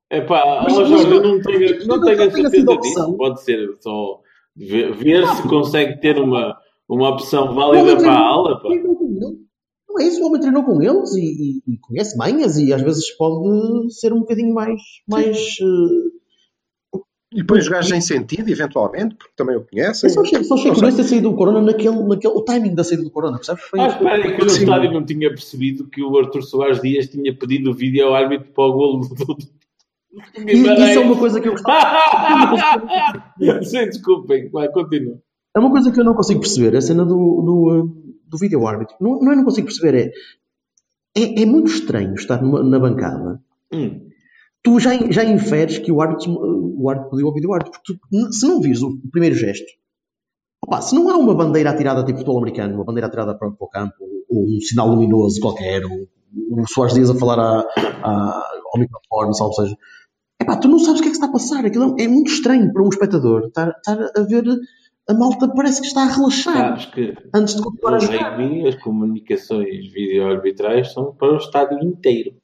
[SPEAKER 3] é pá,
[SPEAKER 1] Mas-
[SPEAKER 3] Jorge, eu não tenho, não
[SPEAKER 1] mas
[SPEAKER 3] tenho a certeza
[SPEAKER 1] opção.
[SPEAKER 3] disso. Pode ser só ver, ver se consegue ter uma, uma opção válida para a ala. Pá.
[SPEAKER 1] treinou com ele. Não é isso, o homem treinou com eles e, e- e conhece manhas e às vezes pode ser um bocadinho mais, mais eh,
[SPEAKER 2] E depois os gajos em sentido, eventualmente, porque também o conhecem.
[SPEAKER 1] Eu só achei, só achei
[SPEAKER 2] Não
[SPEAKER 1] curioso ter saído do Corona naquele, naquele. O timing da saída do Corona, percebes? Foi-
[SPEAKER 3] Ah, espera aí, que
[SPEAKER 2] Sim.
[SPEAKER 3] estádio não tinha percebido que o Arthur Soares Dias tinha pedido o vídeo ao árbitro para o golo do,
[SPEAKER 1] E isso é uma coisa que eu gostava.
[SPEAKER 3] Sim, desculpem, vai, continua.
[SPEAKER 1] É uma coisa que eu não consigo perceber, a cena do, do, do vídeo árbitro. Não, não é não consigo perceber, é, é, é muito estranho estar numa- na bancada.
[SPEAKER 3] Hum.
[SPEAKER 1] Tu já, já inferes que o árbitro, o árbitro pediu ao vídeo árbitro. Porque tu, se não vires o primeiro gesto, opá, se não há uma bandeira atirada tipo futebol americano, uma bandeira atirada para, para o campo, ou um sinal luminoso qualquer, ou o Soares Dias a falar a, a, ao microfone, salvo seja. Epá, tu não sabes o que é que está a passar. Aquilo é muito estranho para um espectador estar, estar a ver a malta parece que está a relaxar
[SPEAKER 3] Sabes que
[SPEAKER 1] antes de continuar a jogar.
[SPEAKER 3] rugby as comunicações vídeo-arbitrais são para o estádio inteiro.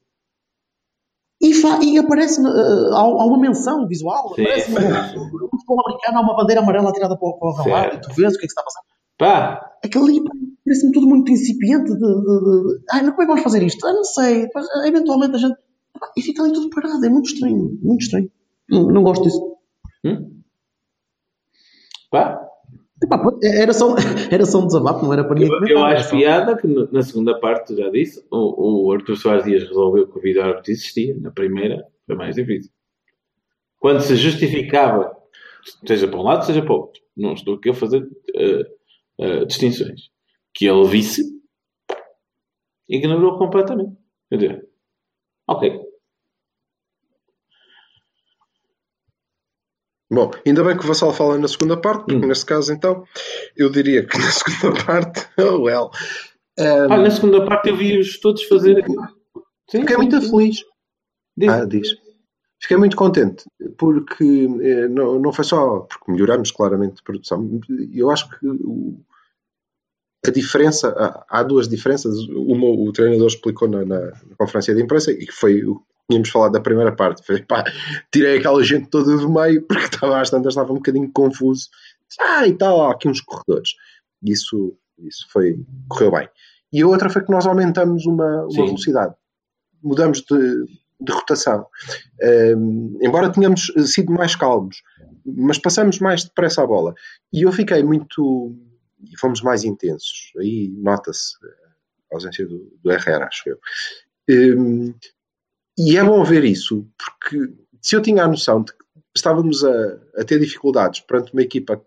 [SPEAKER 1] E, e aparece uh, há, uma menção visual,
[SPEAKER 3] Sim,
[SPEAKER 1] aparece
[SPEAKER 3] sim,
[SPEAKER 1] no, no futebol americano há uma bandeira amarela atirada para, o- para o relado e tu vês o que é que está a passar.
[SPEAKER 3] Pá,
[SPEAKER 1] Aquilo ali parece-me tudo muito incipiente de, de, de, ai, como é que vamos fazer isto? Ah, não sei, Depois, ah, eventualmente a gente e fica ali tudo parado, é muito estranho, muito estranho. Não, não gosto disso.
[SPEAKER 3] hum? pá.
[SPEAKER 1] Epá, era, só, era só um desabafo, não era para ninguém
[SPEAKER 3] Eu,
[SPEAKER 1] comentar,
[SPEAKER 3] eu acho
[SPEAKER 1] só-
[SPEAKER 3] piada que na segunda parte, já disse, o, o Arthur Soares Dias resolveu que o vídeo árbitro existia. Na primeira, foi mais difícil. Quando se justificava, seja para um lado, seja para o outro, não estou aqui a fazer eh, eh, distinções, que ele visse, ignorou completamente. Quer dizer, ok.
[SPEAKER 2] Bom, ainda bem que o Vassal fala na segunda parte, porque
[SPEAKER 3] Hum.
[SPEAKER 2] nesse caso, então, eu diria que na segunda parte, oh well. Um,
[SPEAKER 3] Ah, na segunda parte eu vi-os todos fazer. Sim,
[SPEAKER 2] fiquei
[SPEAKER 3] sim,
[SPEAKER 2] muito
[SPEAKER 3] sim.
[SPEAKER 2] feliz.
[SPEAKER 3] Diz.
[SPEAKER 2] Ah, diz. Fiquei muito contente, porque eh, não, não foi só porque melhoramos claramente a produção. Eu acho que a diferença, há, duas diferenças. Uma o treinador explicou na, na- na conferência de imprensa e que foi o tínhamos falado da primeira parte. Foi, pá, tirei aquela gente toda do meio porque estava às tantas, estava um bocadinho confuso. Ah, e tal, há aqui uns corredores. Isso, isso foi, correu bem. E a outra foi que nós aumentamos uma, uma velocidade. Mudamos de, de rotação. Um, embora tenhamos sido mais calmos, mas passamos mais depressa a bola. E eu fiquei muito. E fomos mais intensos. Aí nota-se a ausência do, do Herrera, acho eu. Um, e é bom ver isso, porque se eu tinha a noção de que estávamos a, a ter dificuldades perante uma equipa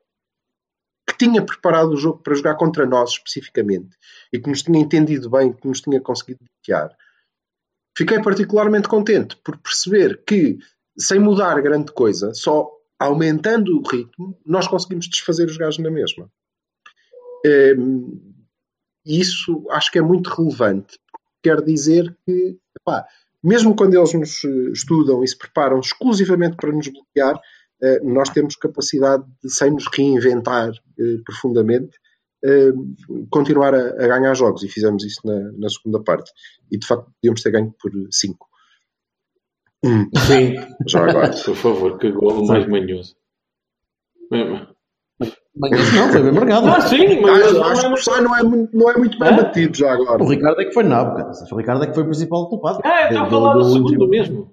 [SPEAKER 2] que tinha preparado o jogo para jogar contra nós especificamente e que nos tinha entendido bem, que nos tinha conseguido bloquear, fiquei particularmente contente por perceber que, sem mudar grande coisa, só aumentando o ritmo, nós conseguimos desfazer os gajos na mesma. Hum, E isso acho que é muito relevante. Quer dizer que, epá, mesmo quando eles nos eh, estudam e se preparam exclusivamente para nos bloquear, eh, nós temos capacidade de, sem nos reinventar eh, profundamente, continuar a, a ganhar jogos. E fizemos isso na, na segunda parte. E de facto, podíamos ter ganho por 5.
[SPEAKER 3] Sim,
[SPEAKER 2] Já agora.
[SPEAKER 3] por favor, que golo mais manhoso.
[SPEAKER 1] Não, foi bem marcado.
[SPEAKER 3] Ah, sim, mas
[SPEAKER 2] Acho,
[SPEAKER 3] não
[SPEAKER 2] acho
[SPEAKER 3] é
[SPEAKER 2] que o Sá não é, muito- não é muito bem batido já agora.
[SPEAKER 1] O Ricardo é que foi nabo, cara. O Ricardo é que foi o principal culpado.
[SPEAKER 3] Ah, está a falar do segundo mesmo.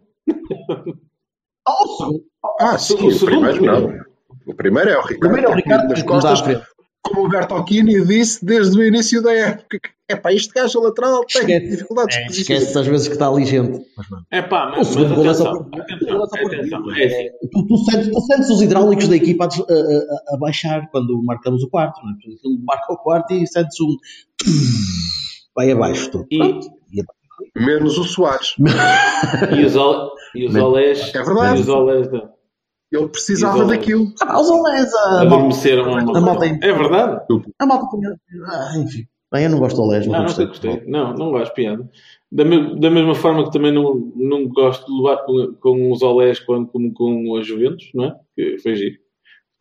[SPEAKER 1] Ah, o segundo.
[SPEAKER 2] Ah, sim,
[SPEAKER 3] o
[SPEAKER 2] o,
[SPEAKER 3] segundo
[SPEAKER 2] primeiro não. O primeiro é o Ricardo.
[SPEAKER 1] Primeiro é o Ricardo
[SPEAKER 2] nas costas. Como o Bertolini disse desde o início da época. É pá, este gajo lateral tem
[SPEAKER 1] Esquece.
[SPEAKER 2] dificuldades
[SPEAKER 1] É, esquece às vezes que está ali gente. Mas,
[SPEAKER 3] É pá,
[SPEAKER 1] o
[SPEAKER 3] mas, mas
[SPEAKER 1] é só
[SPEAKER 3] atenção, atenção,
[SPEAKER 1] é
[SPEAKER 3] atenção. É assim.
[SPEAKER 1] tu, tu, sentes, tu sentes os hidráulicos da equipa a, a- a- baixar quando marcamos o quarto. Não é? Aquilo marca o quarto e sentes um. Vai abaixo. Tu.
[SPEAKER 3] E-.
[SPEAKER 1] E
[SPEAKER 2] Menos o Soares.
[SPEAKER 3] E os, ol, e os olés.
[SPEAKER 2] É verdade.
[SPEAKER 3] E os olés da-
[SPEAKER 2] Ele precisava daquilo.
[SPEAKER 1] Ah, os olés,
[SPEAKER 3] adormeceram a
[SPEAKER 1] a
[SPEAKER 3] malta. É verdade.
[SPEAKER 1] a malta punha- ah, enfim. Bem, eu não gosto de olés.
[SPEAKER 3] Não, não
[SPEAKER 1] gostei
[SPEAKER 3] gostei. Não, não gosto de piada. Da, me- da mesma forma que também não, não gosto de levar com, com os olés quando como com a Juventus, não é? Que foi giro.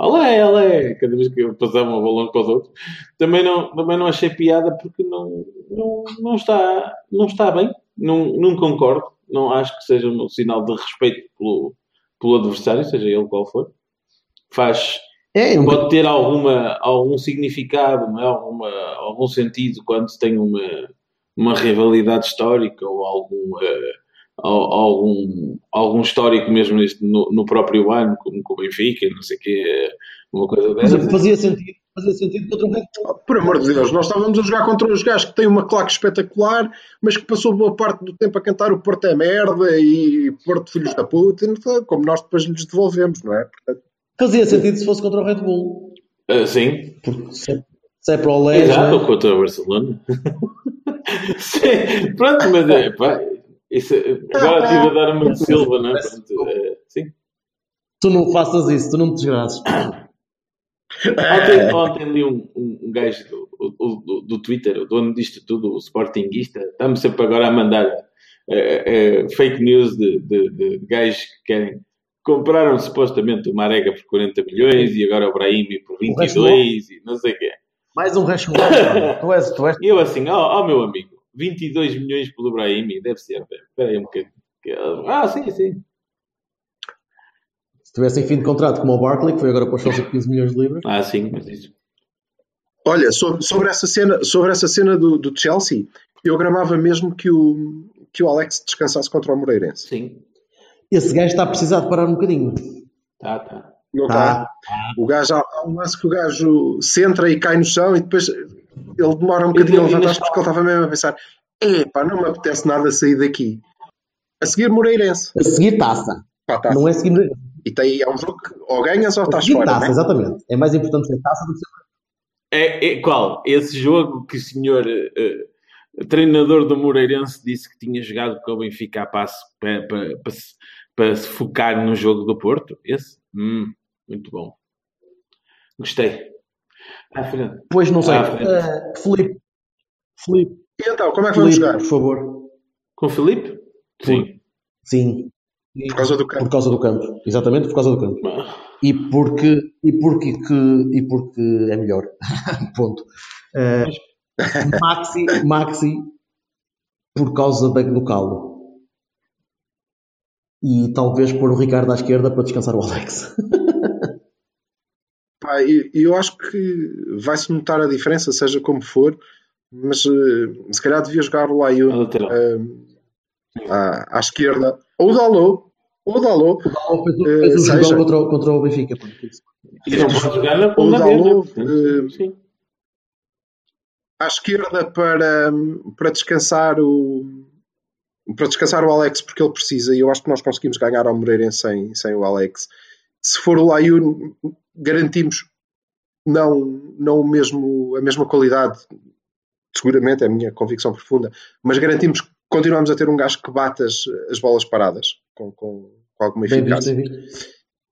[SPEAKER 3] Olé, olé! Cada vez que eu passava um balão para os outros. Também não, também não achei piada porque não, não, não, está, não está bem. Não, não concordo. Não acho que seja um sinal de respeito pelo, pelo adversário, seja ele qual for. Faz,
[SPEAKER 1] É,
[SPEAKER 3] pode ter alguma, algum significado, é? alguma, algum sentido quando se tem uma, uma rivalidade histórica ou algum, al- algum, algum histórico mesmo neste, no, no próprio ano, como com o Benfica, não sei o quê, uma coisa dessa.
[SPEAKER 1] fazia sentido, fazia sentido contra o Red Bull.
[SPEAKER 2] Por amor de Deus, nós estávamos a jogar contra os gajos que têm uma claque espetacular, mas que passou boa parte do tempo a cantar o Porto é merda e Porto filhos da puta, e não- como nós depois lhes devolvemos, não é? Portanto,
[SPEAKER 1] Fazia sentido se fosse contra o Red Bull.
[SPEAKER 3] Ah, sim,
[SPEAKER 1] Porque se é, se é para o Lés,
[SPEAKER 3] exato, ou contra o Barcelona. sim, pronto, mas é, pá, isso, agora estive a dar uma de Silva, não é? Pronto, eh, sim.
[SPEAKER 1] tu não faças isso, tu não te desgraças.
[SPEAKER 3] Ontem, ontem li um, um, um gajo do, o, o- do Twitter, o dono disto tudo, o Sportingista, está-me sempre agora a mandar eh, eh, fake news de, de, de gajos que querem. Compraram supostamente o Marega por 40 milhões e agora o Brahimi por 22 e não sei o quê.
[SPEAKER 1] Mais um Rashford. tu és, tu és.
[SPEAKER 3] Eu assim, ó ó, meu amigo, 22 milhões pelo Brahimi, deve ser. Espera aí um bocadinho. Ah, sim, sim.
[SPEAKER 1] Se tivessem fim de contrato como o Barkley, que foi agora para o Chelsea por 15 milhões de libras.
[SPEAKER 3] Ah, sim, mas isso.
[SPEAKER 2] Olha, sobre, sobre essa cena, sobre essa cena do, do Chelsea, eu gramava mesmo que o, que o Alex descansasse contra o Moreirense.
[SPEAKER 3] Sim.
[SPEAKER 1] Esse gajo está a precisar de parar um bocadinho.
[SPEAKER 3] Tá, tá.
[SPEAKER 2] Não
[SPEAKER 1] Tá.
[SPEAKER 2] tá? O gajo, há um lance que o gajo centra e cai no chão e depois ele demora um bocadinho a levantar-se
[SPEAKER 3] está-
[SPEAKER 2] porque ele estava mesmo a pensar: epá, não me apetece nada sair daqui. A seguir, Moreirense.
[SPEAKER 1] A seguir taça.
[SPEAKER 2] Pá, tá.
[SPEAKER 1] Não é seguir.
[SPEAKER 2] E tem, é um jogo que ou ganhas ou
[SPEAKER 1] A
[SPEAKER 2] estás fora.
[SPEAKER 1] taça,
[SPEAKER 2] né?
[SPEAKER 1] exatamente. É mais importante ser taça do que ser.
[SPEAKER 3] É, é qual? Esse jogo que o senhor eh, treinador do Moreirense disse que tinha jogado com o Benfica a passo para, para, para, se, para se focar no jogo do Porto? Esse? Hum, muito bom. Gostei. À frente.
[SPEAKER 1] Pois não sei.
[SPEAKER 3] Frente.
[SPEAKER 1] Eh, Felipe. Felipe.
[SPEAKER 2] E então, como é que vamos
[SPEAKER 1] Felipe,
[SPEAKER 2] jogar?
[SPEAKER 1] por favor.
[SPEAKER 3] Com o Filipe? Sim.
[SPEAKER 1] Sim.
[SPEAKER 2] Por causa do campo.
[SPEAKER 1] Por causa do campo. Exatamente por causa do campo. E porque, e porque, que, e porque é melhor. Ponto. Eh, Maxi, Maxi, por causa da, do calo. E talvez pôr o Ricardo à esquerda para descansar o Alex.
[SPEAKER 2] Pá, eu acho que vai-se notar a diferença, seja como for, mas eh, se calhar devia jogar o
[SPEAKER 3] A
[SPEAKER 2] Laio
[SPEAKER 3] lateral.
[SPEAKER 2] à, à esquerda, ou o Dalot, o Dalot,
[SPEAKER 1] Fez,
[SPEAKER 2] Eh,
[SPEAKER 1] fez um
[SPEAKER 2] seja-
[SPEAKER 1] jogão contra, o- contra o Benfica. pô.
[SPEAKER 3] E não pode jogar na
[SPEAKER 2] o Dalot
[SPEAKER 3] Sim.
[SPEAKER 2] à esquerda para, para descansar o para descansar o Alex porque ele precisa e eu acho que nós conseguimos ganhar ao Moreirense sem, sem o Alex se for o Laio garantimos não, não o mesmo, a mesma qualidade seguramente é a minha convicção profunda mas garantimos que continuamos a ter um gajo que bate as, as bolas paradas com, com, com alguma
[SPEAKER 1] Bem visto,
[SPEAKER 2] eficácia
[SPEAKER 1] bem visto.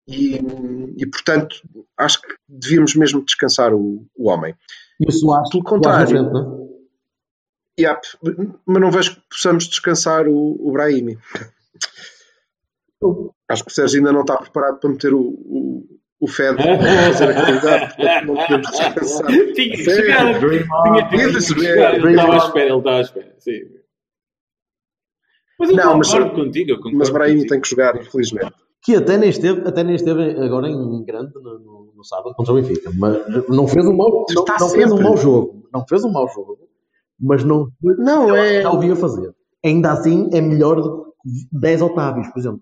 [SPEAKER 2] e, e portanto acho que devíamos mesmo descansar o, o homem
[SPEAKER 1] E o Soares,
[SPEAKER 2] Pelo contrário.
[SPEAKER 1] frente, não é?
[SPEAKER 2] Yep, mas não vejo que possamos descansar o, o Brahimi. Acho que o Sérgio ainda não está preparado para meter o, o, o Fed a fazer a qualidade, portanto não podemos descansar.
[SPEAKER 3] Tinha
[SPEAKER 2] Sério?
[SPEAKER 3] chegar. Tinha, tinha que
[SPEAKER 2] Isso
[SPEAKER 3] chegar.
[SPEAKER 2] mesmo.
[SPEAKER 3] Ele estava à espera, ele estava à espera. Sim. Mas eu
[SPEAKER 2] Não, mas-
[SPEAKER 3] contigo. Eu concordo
[SPEAKER 2] Mas o Brahimi
[SPEAKER 3] contigo.
[SPEAKER 2] tem que jogar, infelizmente.
[SPEAKER 1] Que até nem esteve, até nem esteve agora em grande no, no- no sábado contra o Benfica. Mas não fez um mau, não, não fez um mau jogo. Não fez um mau jogo. Mas não
[SPEAKER 2] Não, é.
[SPEAKER 1] já o via fazer. Ainda assim é melhor do que 10 Otávios, por exemplo.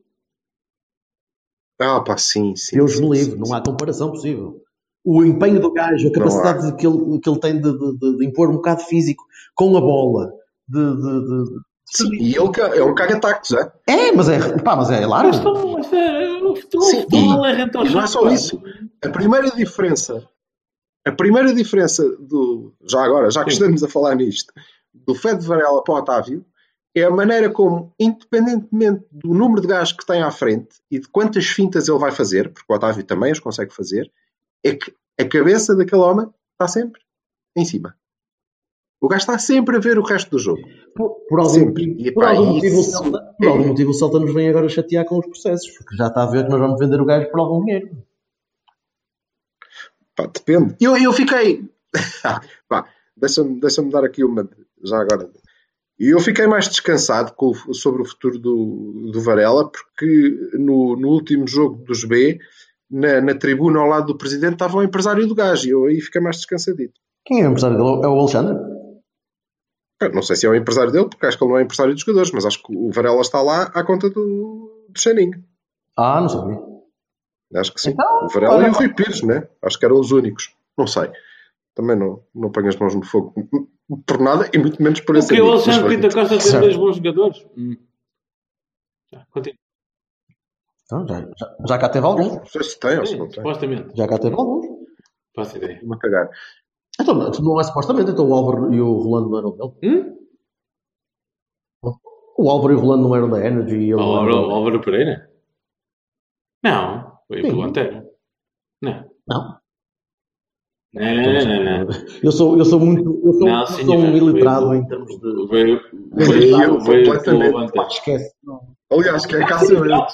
[SPEAKER 2] Ah, pá, sim, sim.
[SPEAKER 1] Deus me livre, não há comparação possível. O empenho do gajo, a capacidade que ele, que ele tem de, de- de- de impor um bocado físico com a bola. De, de- de-
[SPEAKER 2] Sim, e ele é um caga-tacos, é?
[SPEAKER 1] É, mas é, pá, mas é largo.
[SPEAKER 3] Mas é- o futebol,
[SPEAKER 2] Sim,
[SPEAKER 3] o futebol
[SPEAKER 2] e-
[SPEAKER 3] é
[SPEAKER 2] e não é só isso. A primeira diferença, a primeira diferença do, já agora, já que
[SPEAKER 3] Sim.
[SPEAKER 2] estamos a falar nisto, do Fed Varela para o Otávio, é a maneira como, independentemente do número de gajos que tem à frente e de quantas fintas ele vai fazer, porque o Otávio também as consegue fazer, é que a cabeça daquele homem está sempre em cima. O gajo está sempre a ver o resto do jogo.
[SPEAKER 1] Por, por algum,
[SPEAKER 2] Sempre.
[SPEAKER 1] motivo,
[SPEAKER 2] E,
[SPEAKER 1] por,
[SPEAKER 2] pá,
[SPEAKER 1] algum motivo, o
[SPEAKER 2] isso-
[SPEAKER 1] Celta, por algum motivo o Celta nos vem agora chatear com os processos, porque já está a ver que nós vamos vender o gajo por algum dinheiro.
[SPEAKER 2] Pá, depende. Eu, eu fiquei. Pá, deixa-me deixa dar aqui uma. Já agora. E eu fiquei mais descansado com sobre o futuro do, do Varela, porque no, no último jogo dos B, na, na tribuna ao lado do presidente, estava o empresário do gajo. E eu aí fiquei mais descansadito.
[SPEAKER 1] Quem é o empresário dele? É o Alexandre?
[SPEAKER 2] Não sei se é o empresário dele, porque acho que ele não é empresário dos jogadores, mas acho que o Varela está lá à conta do, do Xaninho.
[SPEAKER 1] Ah, não sabia.
[SPEAKER 2] Acho que sim.
[SPEAKER 1] Então,
[SPEAKER 2] o Varela
[SPEAKER 1] olha,
[SPEAKER 2] e o Rui Pires, né? Acho que eram os únicos. Não sei. Também não, não ponho as mãos no fogo por nada e muito menos por esse
[SPEAKER 3] Porque o Alexandre Pinto Costa tem dois bons jogadores. Hum. Já, continua.
[SPEAKER 1] Então, já, já, já cá teve alguns.
[SPEAKER 2] Não sei se tem ou se não tem.
[SPEAKER 3] supostamente.
[SPEAKER 1] Já cá teve alguns.
[SPEAKER 3] Faço ideia.
[SPEAKER 2] Vou cagar.
[SPEAKER 1] Então, não, não é supostamente, então o Álvaro e o Rolando não eram dele.
[SPEAKER 3] Hum?
[SPEAKER 1] O Álvaro e o Rolando não eram da Energy e ele não
[SPEAKER 3] Álvaro,
[SPEAKER 1] era da-
[SPEAKER 3] Álvaro Pereira? Não, foi
[SPEAKER 1] Sim.
[SPEAKER 3] pelo Antero. Não.
[SPEAKER 1] Não.
[SPEAKER 3] Não, não, não, não.
[SPEAKER 1] Eu sou, eu sou muito. Eu sou,
[SPEAKER 3] Não,
[SPEAKER 1] eu sou um iliterado em termos de.
[SPEAKER 3] Veio,
[SPEAKER 2] Eu
[SPEAKER 3] veio, veio
[SPEAKER 2] completamente.
[SPEAKER 3] Levante.
[SPEAKER 1] Esquece. Não.
[SPEAKER 2] Aliás, que é caçamento.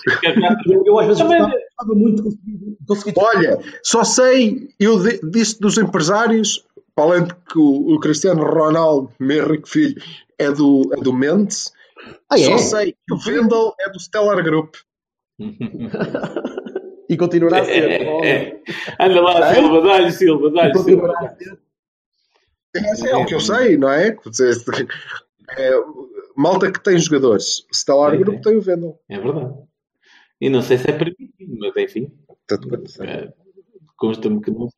[SPEAKER 1] Eu, eu às vezes gostava, gostava muito de conseguir,
[SPEAKER 2] Olha, só sei, eu di- disse dos empresários, falando que o, o Cristiano Ronaldo, meu rico filho, é do, é do Mendes,
[SPEAKER 1] Ah, é?
[SPEAKER 2] só sei que o Vendel é do Stellar Group.
[SPEAKER 1] E continuará a ser.
[SPEAKER 3] É, é. Anda lá, Silva, dá-lhe, Silva, dá-lhe, Silva.
[SPEAKER 2] É, é o que eu sei, não é? Quer dizer, é, malta que tem jogadores, Stellar
[SPEAKER 3] Tem,
[SPEAKER 2] Group
[SPEAKER 3] tem.
[SPEAKER 2] tem o Vendel.
[SPEAKER 3] É verdade. E não sei se é permitido, mas enfim, é, consta-me que não.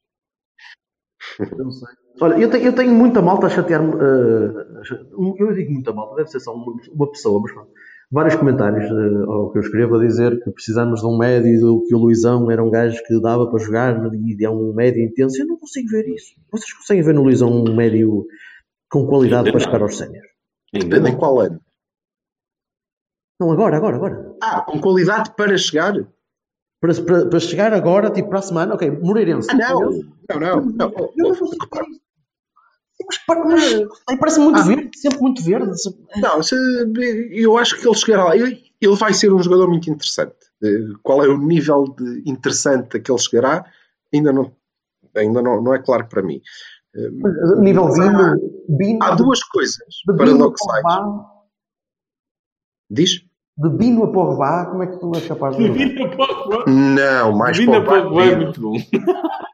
[SPEAKER 1] Eu não sei. Olha, eu tenho, eu tenho muita malta a chatear-me. eh, eu digo muita malta, deve ser só uma, uma pessoa, mas pronto. Vários comentários eh, ao que eu escrevo a dizer que precisamos de um médio, que o Luizão era um gajo que dava para jogar e é um médio intenso. Eu não consigo ver isso. Vocês conseguem ver no Luizão um médio com qualidade para
[SPEAKER 3] não.
[SPEAKER 1] chegar aos séniores?
[SPEAKER 2] Depende em
[SPEAKER 3] não.
[SPEAKER 2] qual ano.
[SPEAKER 1] Não, agora, agora, agora.
[SPEAKER 2] Ah, com qualidade para chegar?
[SPEAKER 1] Para, para, para chegar agora, tipo para a semana, ok, Moreirense.
[SPEAKER 2] Ah, não. Não, não. não.
[SPEAKER 1] Eu não ver isso. Mas, para- mas, ai, parece muito
[SPEAKER 2] Ah.
[SPEAKER 1] verde, sempre muito verde.
[SPEAKER 2] Não, eu acho que ele chegará lá. Ele, vai ser um jogador muito interessante. Eh, Qual é o nível de interessante a que ele chegará, ainda não, ainda não, não é claro para mim. Eh,
[SPEAKER 1] Nível
[SPEAKER 2] Mas
[SPEAKER 1] Bino,
[SPEAKER 2] há-
[SPEAKER 1] Bino
[SPEAKER 2] Há duas coisas
[SPEAKER 1] de Bino a
[SPEAKER 2] paradoxais. Diz?
[SPEAKER 1] de Bino a Pogba, como é que tu és capaz de jogar?
[SPEAKER 3] Vinda Pogba.
[SPEAKER 2] Não, mais Pogba que
[SPEAKER 3] Pogba é
[SPEAKER 2] Bino.
[SPEAKER 3] muito bom.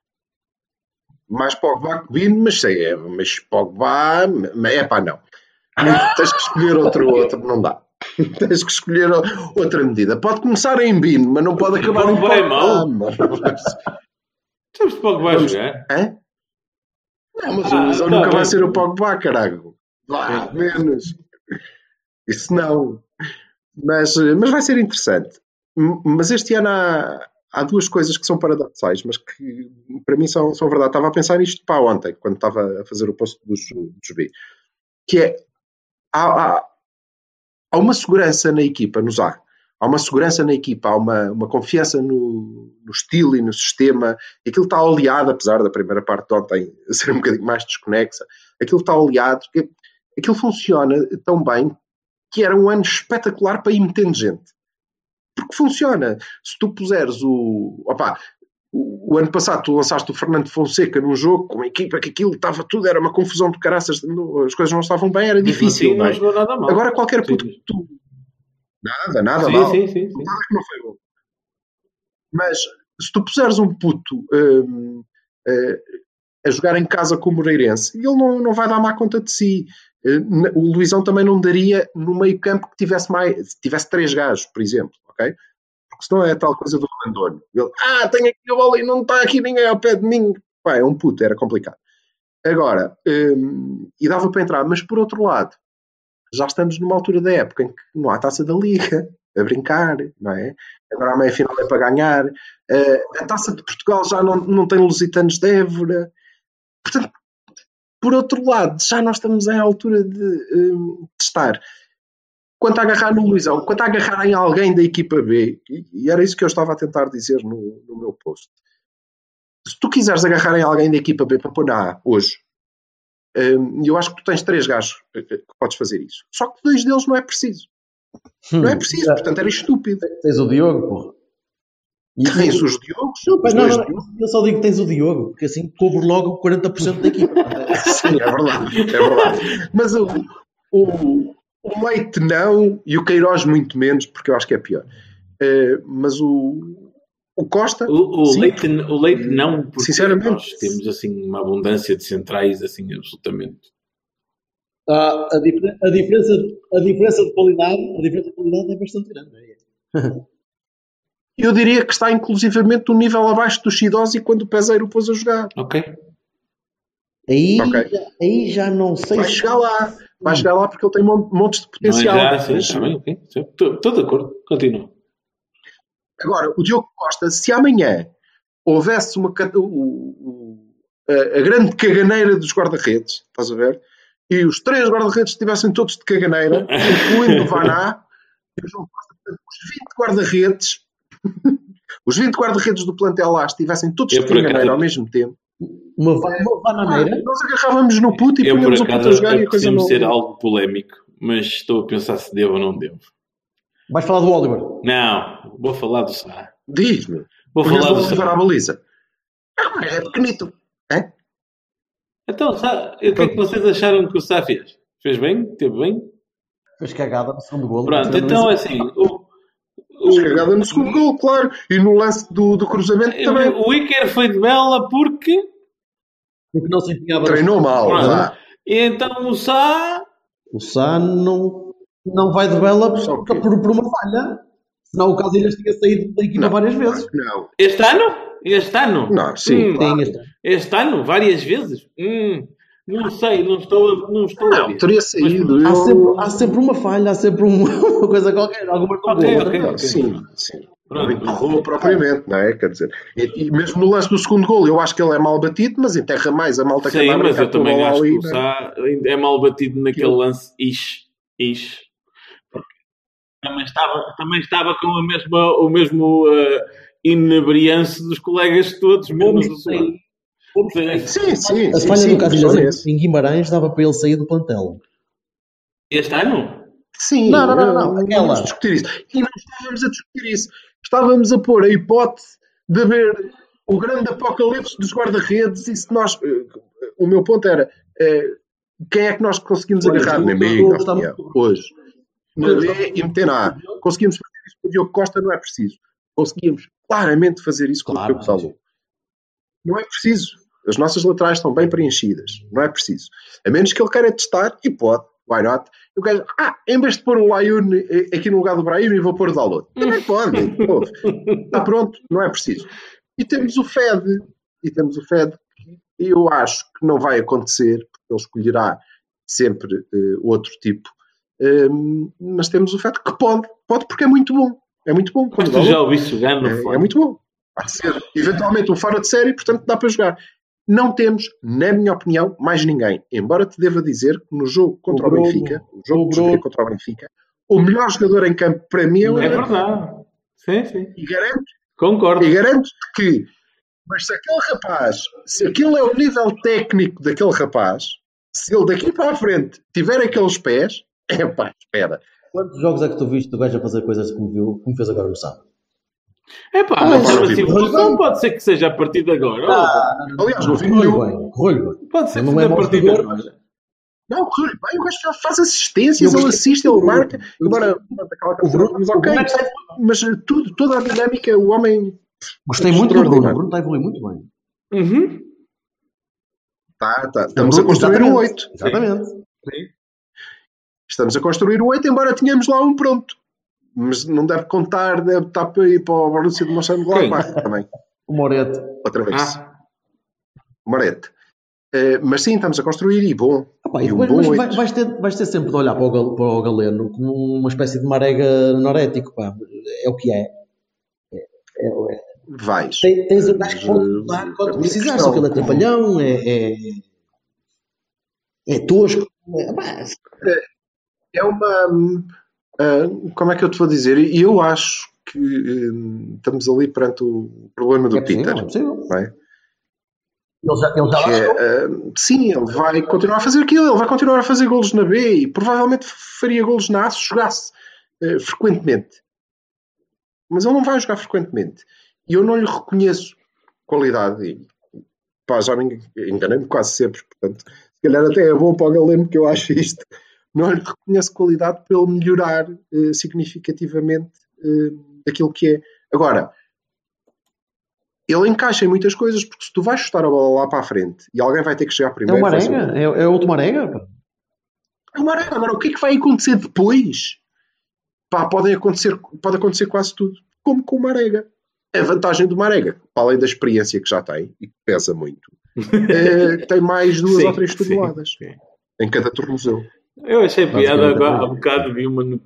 [SPEAKER 2] Mais Pogba que Bino, mas sei, é, mas Pogba, é pá, não. Tens que escolher outro, outro, não dá. Tens que escolher outra medida. Pode começar em Bino, mas não pode acabar em
[SPEAKER 3] Pogba é
[SPEAKER 2] Pogba.
[SPEAKER 3] mau.
[SPEAKER 2] mas-
[SPEAKER 3] Sabes que Pogba vai jogar?
[SPEAKER 2] Hã? Não, mas
[SPEAKER 3] Ah,
[SPEAKER 2] o Luizão
[SPEAKER 3] tá
[SPEAKER 2] nunca vai
[SPEAKER 3] bem.
[SPEAKER 2] ser o Pogba, caralho. Vá, menos. Isso não. Mas, mas vai ser interessante. Mas este ano há, há duas coisas que são paradoxais, mas que para mim são, são verdade. Estava a pensar nisto para ontem, quando estava a fazer o post dos, dos B. Que é, há, há, há uma segurança na equipa, no Zá. Há uma segurança na equipa, há uma, uma confiança no, no estilo e no sistema. Aquilo está oleado, apesar da primeira parte de ontem ser um bocadinho mais desconexa. Aquilo está oleado, aquilo funciona tão bem que era um ano espetacular para ir metendo gente. Porque funciona. Se tu puseres o. Opá, o, o ano passado tu lançaste o Fernando Fonseca num jogo com uma equipa que aquilo estava tudo, era uma confusão de caraças, não- as coisas não estavam bem, era
[SPEAKER 3] Mesmo
[SPEAKER 2] difícil.
[SPEAKER 3] assim,
[SPEAKER 2] não é?
[SPEAKER 3] não jogou nada mal.
[SPEAKER 2] Agora qualquer puto
[SPEAKER 3] Sim.
[SPEAKER 2] que tu. Nada, nada
[SPEAKER 3] sim,
[SPEAKER 2] mal.
[SPEAKER 3] sim, sim, sim.
[SPEAKER 2] Nada que não foi bom. Mas se tu puseres um puto hum, eh, a jogar em casa com o Moreirense, ele não, não vai dar má conta de si. Eh, o Luizão também não daria no meio campo que tivesse mais, tivesse três gajos, por exemplo, ok? Porque senão é a tal coisa do abandono. Ele, ah, tenho aqui a bola e não está aqui ninguém ao pé de mim. Pá, é um puto, era complicado. Agora, hum, e dava para entrar, mas por outro lado, já estamos numa altura da época em que não há taça da liga a brincar, não é? Agora a meia final é para ganhar. Eh, a taça de Portugal já não, não tem lusitanos de Évora. Portanto, por outro lado, já nós estamos em altura de hum, testar. Quanto a agarrar no Luizão, quanto a agarrar em alguém da equipa B, e, era isso que eu estava a tentar dizer no, no meu post. Se tu quiseres agarrar em alguém da equipa B para pôr na A hoje, hum, eu acho que tu tens três gajos eh, eh, que podes fazer isso. Só que dois deles não é preciso. Não é preciso, portanto era estúpido.
[SPEAKER 1] Tens o Diogo, porra. E-
[SPEAKER 2] Tens os Diogos,
[SPEAKER 1] Não,
[SPEAKER 2] os
[SPEAKER 1] mas não, não, eu só digo que tens o Diogo, porque assim cobro logo 40% da equipa.
[SPEAKER 2] Sim, é verdade, é verdade. Mas o, o, o Leite não e o Queiroz muito menos, porque eu acho que é pior. Eh, mas o, o Costa,
[SPEAKER 3] O, o,
[SPEAKER 2] sim,
[SPEAKER 3] leite, o leite não, porque
[SPEAKER 2] Sinceramente.
[SPEAKER 3] nós temos assim uma abundância de centrais assim absolutamente.
[SPEAKER 1] Ah, a, difer- a diferença, a diferença de qualidade, a diferença de qualidade é bastante grande. é?
[SPEAKER 2] eu diria que está inclusivamente um nível abaixo do Chidosi quando o Peseiro pôs a jogar.
[SPEAKER 3] Ok?
[SPEAKER 1] Aí,
[SPEAKER 2] Ok.
[SPEAKER 1] já- aí já não sei
[SPEAKER 2] Vai
[SPEAKER 1] se-
[SPEAKER 2] chegar lá, vai chegar lá porque ele tem mon- montes de
[SPEAKER 3] Não é
[SPEAKER 2] potencial.
[SPEAKER 3] já, sim,
[SPEAKER 2] Mas-
[SPEAKER 3] está bem, ok. Estou de acordo. Continua.
[SPEAKER 2] Agora, o Diogo Costa, se amanhã houvesse uma a, grande caganeira dos guarda-redes, estás a ver? E os três guarda-redes estivessem todos de caganeira, incluindo o Vaná e o João Costa, os 20 guarda-redes, os 20 guarda-redes do plantel lá estivessem todos
[SPEAKER 3] Eu,
[SPEAKER 2] de
[SPEAKER 3] por acaso,
[SPEAKER 2] caganeira ao mesmo tempo.
[SPEAKER 1] Uma, uma bananeira.
[SPEAKER 2] Nós agarrávamos no puto e
[SPEAKER 3] Eu, por
[SPEAKER 2] punhamos o puto a
[SPEAKER 3] acaso,
[SPEAKER 2] jogar e a coisa não...
[SPEAKER 3] ser algo polémico, mas estou a pensar se devo ou não devo.
[SPEAKER 1] Vais falar do Oliver.
[SPEAKER 3] Não, vou falar do Sá.
[SPEAKER 2] Diz-me.
[SPEAKER 3] Vou falar do
[SPEAKER 2] Oliver à
[SPEAKER 3] Sá.
[SPEAKER 2] baliza. Ah, mas é pequenito. É?
[SPEAKER 3] Então, Sá, o que é que vocês acharam que o Sá fez? Fez bem? Teve bem?
[SPEAKER 1] Fez cagada no segundo gol.
[SPEAKER 3] Pronto, então é assim. O,
[SPEAKER 2] Cagada no segundo gol, claro. E no lance do, do cruzamento também.
[SPEAKER 3] o Iker foi de bela porque.
[SPEAKER 1] Porque não se empenhava.
[SPEAKER 2] Treinou mal. Vá.
[SPEAKER 3] E então o Sá.
[SPEAKER 1] O Sá não, não vai de bela
[SPEAKER 2] Só
[SPEAKER 1] por, por, por uma falha. Senão o Casilhas tinha saído da equipa
[SPEAKER 2] Não,
[SPEAKER 1] várias vezes.
[SPEAKER 2] Não.
[SPEAKER 3] Este ano? Este ano?
[SPEAKER 2] Não, sim,
[SPEAKER 3] Hum,
[SPEAKER 2] claro.
[SPEAKER 1] Este
[SPEAKER 3] ano? Várias vezes? Hum, não sei, não estou, a- não estou a
[SPEAKER 2] Não,
[SPEAKER 3] ver.
[SPEAKER 2] teria saído.
[SPEAKER 1] Há,
[SPEAKER 2] eu-
[SPEAKER 1] sempre, há sempre uma falha, há sempre um- uma coisa qualquer. Alguma coisa.
[SPEAKER 3] ok.
[SPEAKER 2] Não, Sim, sim. Não empurrou propriamente, não é? Quer dizer, e, e mesmo no lance do segundo gol, eu acho que ele é mal batido, mas enterra mais a malta que
[SPEAKER 3] Sim,
[SPEAKER 2] anda a
[SPEAKER 3] mas eu
[SPEAKER 2] a
[SPEAKER 3] também acho
[SPEAKER 2] ali,
[SPEAKER 3] que o
[SPEAKER 2] é?
[SPEAKER 3] Sá é mal batido naquele lance ish. ish. Também estava, também estava com a mesma, o mesmo uh, inebriance dos colegas todos, menos o Sá.
[SPEAKER 1] Sim.
[SPEAKER 3] Sim.
[SPEAKER 2] Sim, sim.
[SPEAKER 1] A falha
[SPEAKER 2] sim,
[SPEAKER 1] do Casilhas em- Guimarães dava para ele sair do plantel.
[SPEAKER 3] Este ano?
[SPEAKER 2] Sim,
[SPEAKER 1] Não, não, não, não, aquela.
[SPEAKER 2] vamos discutir isso. E não estávamos a discutir isso. Estávamos a pôr a hipótese de haver o grande apocalipse dos guarda-redes e se nós. eh, O meu ponto era eh, quem é que nós conseguimos
[SPEAKER 1] Olha,
[SPEAKER 2] agarrar na opinião,
[SPEAKER 1] muito.
[SPEAKER 2] hoje? Na B e meter na A. Conseguimos fazer isso com o Diogo Costa, não é preciso. Conseguimos claramente fazer isso com
[SPEAKER 1] Claro,
[SPEAKER 2] o Diogo Salou. Não é preciso. As nossas laterais estão bem preenchidas. Não é preciso. A menos que ele queira testar, e pode, why not? Eu quero, ah, em vez de pôr o Layun eh, aqui no lugar do Brahim, vou pôr o Dalot. Também pode. Está pronto, não é preciso. E temos o Fed. E temos o Fed que eu acho que não vai acontecer, porque ele escolherá sempre eh, outro tipo. Ehm, mas temos o Fed que pode. Pode porque é muito bom. É muito bom. Quando
[SPEAKER 3] tu já ouviste jogar no
[SPEAKER 2] é, é muito bom. Há de ser eventualmente um fora de série, portanto dá para jogar. Não temos, na minha opinião, mais ninguém. Embora te deva dizer que no jogo contra o,
[SPEAKER 1] O
[SPEAKER 2] Benfica, o jogo
[SPEAKER 1] o
[SPEAKER 2] contra o Benfica, o melhor jogador em campo para mim é o
[SPEAKER 3] É verdade. Sim, sim.
[SPEAKER 2] E garanto,
[SPEAKER 3] Concordo.
[SPEAKER 2] e garanto que, mas se aquele rapaz, se aquele é o nível técnico daquele rapaz, se ele daqui para a frente tiver aqueles pés, é pá, espera.
[SPEAKER 1] Quantos jogos é que tu viste do gajo a fazer coisas como, viu, como fez agora no sábado?
[SPEAKER 3] É pá,
[SPEAKER 1] Ah,
[SPEAKER 3] mas
[SPEAKER 2] não,
[SPEAKER 3] assim,
[SPEAKER 2] não,
[SPEAKER 3] pode ser que seja a partir de agora.
[SPEAKER 2] Aliás, não vi nenhum.
[SPEAKER 1] bem, correu-lhe bem.
[SPEAKER 3] Pode ser que
[SPEAKER 1] Não
[SPEAKER 3] seja
[SPEAKER 1] é
[SPEAKER 3] a partir de agora.
[SPEAKER 2] Não, corre bem, o gajo já faz assistências, ele assiste, ele marca. Pronto, aquela
[SPEAKER 1] O
[SPEAKER 2] canção, ok, mas tudo, toda a dinâmica, o homem
[SPEAKER 1] Gostei muito do Bruno. O. Bruno está a evoluir muito bem.
[SPEAKER 3] Uhum.
[SPEAKER 2] tá, tá, estamos a construir um
[SPEAKER 1] exatamente,
[SPEAKER 2] 8.
[SPEAKER 1] Exatamente.
[SPEAKER 2] Estamos a construir um 8, embora tenhamos lá um pronto. Mas não deve contar, deve estar para ir para o Borussia de Mönchengladbach também.
[SPEAKER 1] O Moreto.
[SPEAKER 2] Outra vez.
[SPEAKER 3] Ah,
[SPEAKER 2] Marete. Eh, mas sim, estamos a construir e bom.
[SPEAKER 1] Ah, pá, e
[SPEAKER 2] um bom
[SPEAKER 1] mas vais, ter, vais ter sempre de olhar para o, gal- para o Galeno como uma espécie de marega norético. Pá. É o que é. É- é-
[SPEAKER 2] Vais.
[SPEAKER 1] Tem- Tens o gajo que quando
[SPEAKER 2] minha
[SPEAKER 1] precisar,
[SPEAKER 2] questão,
[SPEAKER 1] só que ele é é, é, é tosco. É, pá,
[SPEAKER 2] é uma. Ah, como é que eu te vou dizer? E eu acho que hum, estamos ali perante o problema do
[SPEAKER 1] é possível,
[SPEAKER 2] Peter.
[SPEAKER 1] é possível.
[SPEAKER 2] não é?
[SPEAKER 1] Ele já, ele já
[SPEAKER 2] é, ah, sim, ele vai continuar a fazer aquilo, ele vai continuar a fazer golos na B e provavelmente faria golos na A se jogasse ah, frequentemente. Mas ele não vai jogar frequentemente. E eu não lhe reconheço qualidade. E, pá, já me enganei-me quase sempre, portanto, se calhar até é bom para o Galeno que eu acho isto. Não lhe reconheço qualidade para ele melhorar eh, significativamente eh, aquilo que é. Agora, ele encaixa em muitas coisas, porque se tu vais chutar a bola lá para a frente e alguém vai ter que chegar
[SPEAKER 1] É
[SPEAKER 2] primeiro.
[SPEAKER 1] o
[SPEAKER 2] vai ser
[SPEAKER 1] Marega, é, é outro Marega.
[SPEAKER 2] é uma arena. Agora, o que é que vai acontecer depois? Pá, podem acontecer, pode acontecer quase tudo. Como com o Marega. A vantagem do Marega, para além da experiência que já tem, e que pesa muito, é, tem mais duas
[SPEAKER 3] Sim,
[SPEAKER 2] ou três
[SPEAKER 3] sim,
[SPEAKER 2] toneladas
[SPEAKER 3] sim.
[SPEAKER 2] em cada tornozelo.
[SPEAKER 3] Eu achei piada
[SPEAKER 1] Basicamente,
[SPEAKER 3] agora,
[SPEAKER 1] é.
[SPEAKER 3] há bocado vi uma,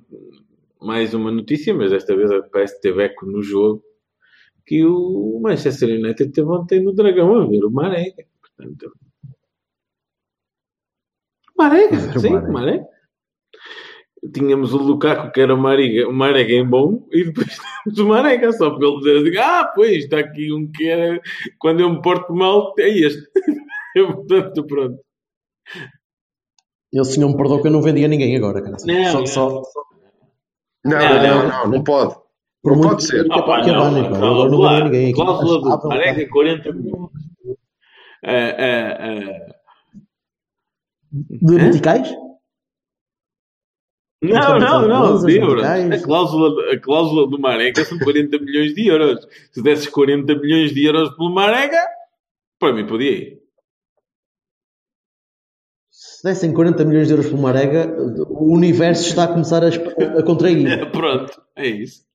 [SPEAKER 3] mais uma notícia, mas desta vez parece que teve eco no jogo, que o Manchester United teve ontem no Dragão a ver o Marega. Portanto, Marega,
[SPEAKER 1] o
[SPEAKER 3] sim,
[SPEAKER 1] Marega.
[SPEAKER 3] Marega. Tínhamos o Lukaku que era o Marega, o Marega em bom e depois temos o Marega, só para ele dizer assim, ah, pois, está aqui um que era, quando eu me porto mal, é este. Portanto, pronto.
[SPEAKER 1] Ele senhor me perdoou que eu não vendia ninguém agora, cara.
[SPEAKER 3] Não,
[SPEAKER 1] só,
[SPEAKER 3] não.
[SPEAKER 1] só-
[SPEAKER 2] Não,
[SPEAKER 3] Não,
[SPEAKER 2] não,
[SPEAKER 3] não.
[SPEAKER 2] não, não, pode.
[SPEAKER 1] por
[SPEAKER 2] Não
[SPEAKER 1] muito
[SPEAKER 2] pode ser.
[SPEAKER 1] que-
[SPEAKER 3] Ah, pá,
[SPEAKER 1] que
[SPEAKER 3] não,
[SPEAKER 1] abanem,
[SPEAKER 3] a
[SPEAKER 1] pá. Agora não
[SPEAKER 3] cláusula,
[SPEAKER 1] vendia ninguém. Aqui
[SPEAKER 3] cláusula do Marega é
[SPEAKER 1] pá.
[SPEAKER 3] 40 milhões.
[SPEAKER 1] De
[SPEAKER 3] Hã?
[SPEAKER 1] meticais?
[SPEAKER 3] Não, não, não, de euros. A cláusula, a cláusula do Marega são 40 milhões de euros. Se desses 40 milhões de euros pelo Marega, para mim podia ir.
[SPEAKER 1] Se dessem 40 milhões de euros por Marega, o universo está a começar a, a contrair.
[SPEAKER 3] Pronto, é isso.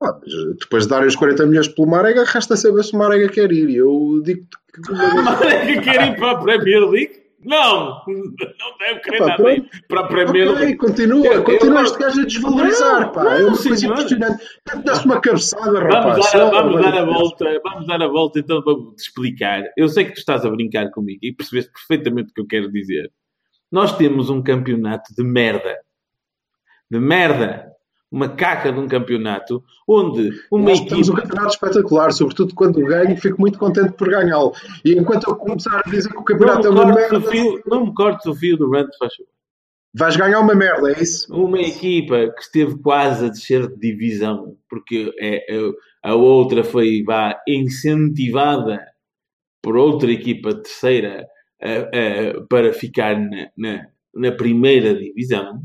[SPEAKER 2] Ah, depois de darem os 40 milhões pelo Marega, resta saber se o Marega quer ir. Eu digo-te que
[SPEAKER 3] O Marega quer ir para a Premier League? Não! Não deve querer
[SPEAKER 2] Epá,
[SPEAKER 3] nada para a Premier
[SPEAKER 2] Ok,
[SPEAKER 3] League.
[SPEAKER 2] continua,
[SPEAKER 3] Eu- eu
[SPEAKER 2] continua
[SPEAKER 3] não-
[SPEAKER 2] este gajo a desvalorizar,
[SPEAKER 3] Não,
[SPEAKER 2] pá.
[SPEAKER 3] não,
[SPEAKER 2] é uma coisa impressionante. Dá-se uma cabeçada,
[SPEAKER 3] Vamos
[SPEAKER 2] rapaz.
[SPEAKER 3] dar, vamos dar a volta, vamos dar a volta então para te explicar. Eu sei que tu estás a brincar comigo e percebeste perfeitamente o que eu quero dizer. Nós temos um campeonato de merda. De merda. Uma caca de um campeonato onde uma
[SPEAKER 2] Nós temos um campeonato espetacular, sobretudo quando ganho, fico muito contente por ganhá-lo. E enquanto eu começar a dizer que o
[SPEAKER 3] Não
[SPEAKER 2] campeonato é
[SPEAKER 3] me,
[SPEAKER 2] uma merda,
[SPEAKER 3] fio, não me cortes o fio do rant, faz favor.
[SPEAKER 2] vais ganhar uma merda, é isso?
[SPEAKER 3] Uma equipa que esteve quase a descer de divisão, porque é, é- a outra foi vá, incentivada por outra equipa terceira para ficar na, na- na primeira divisão,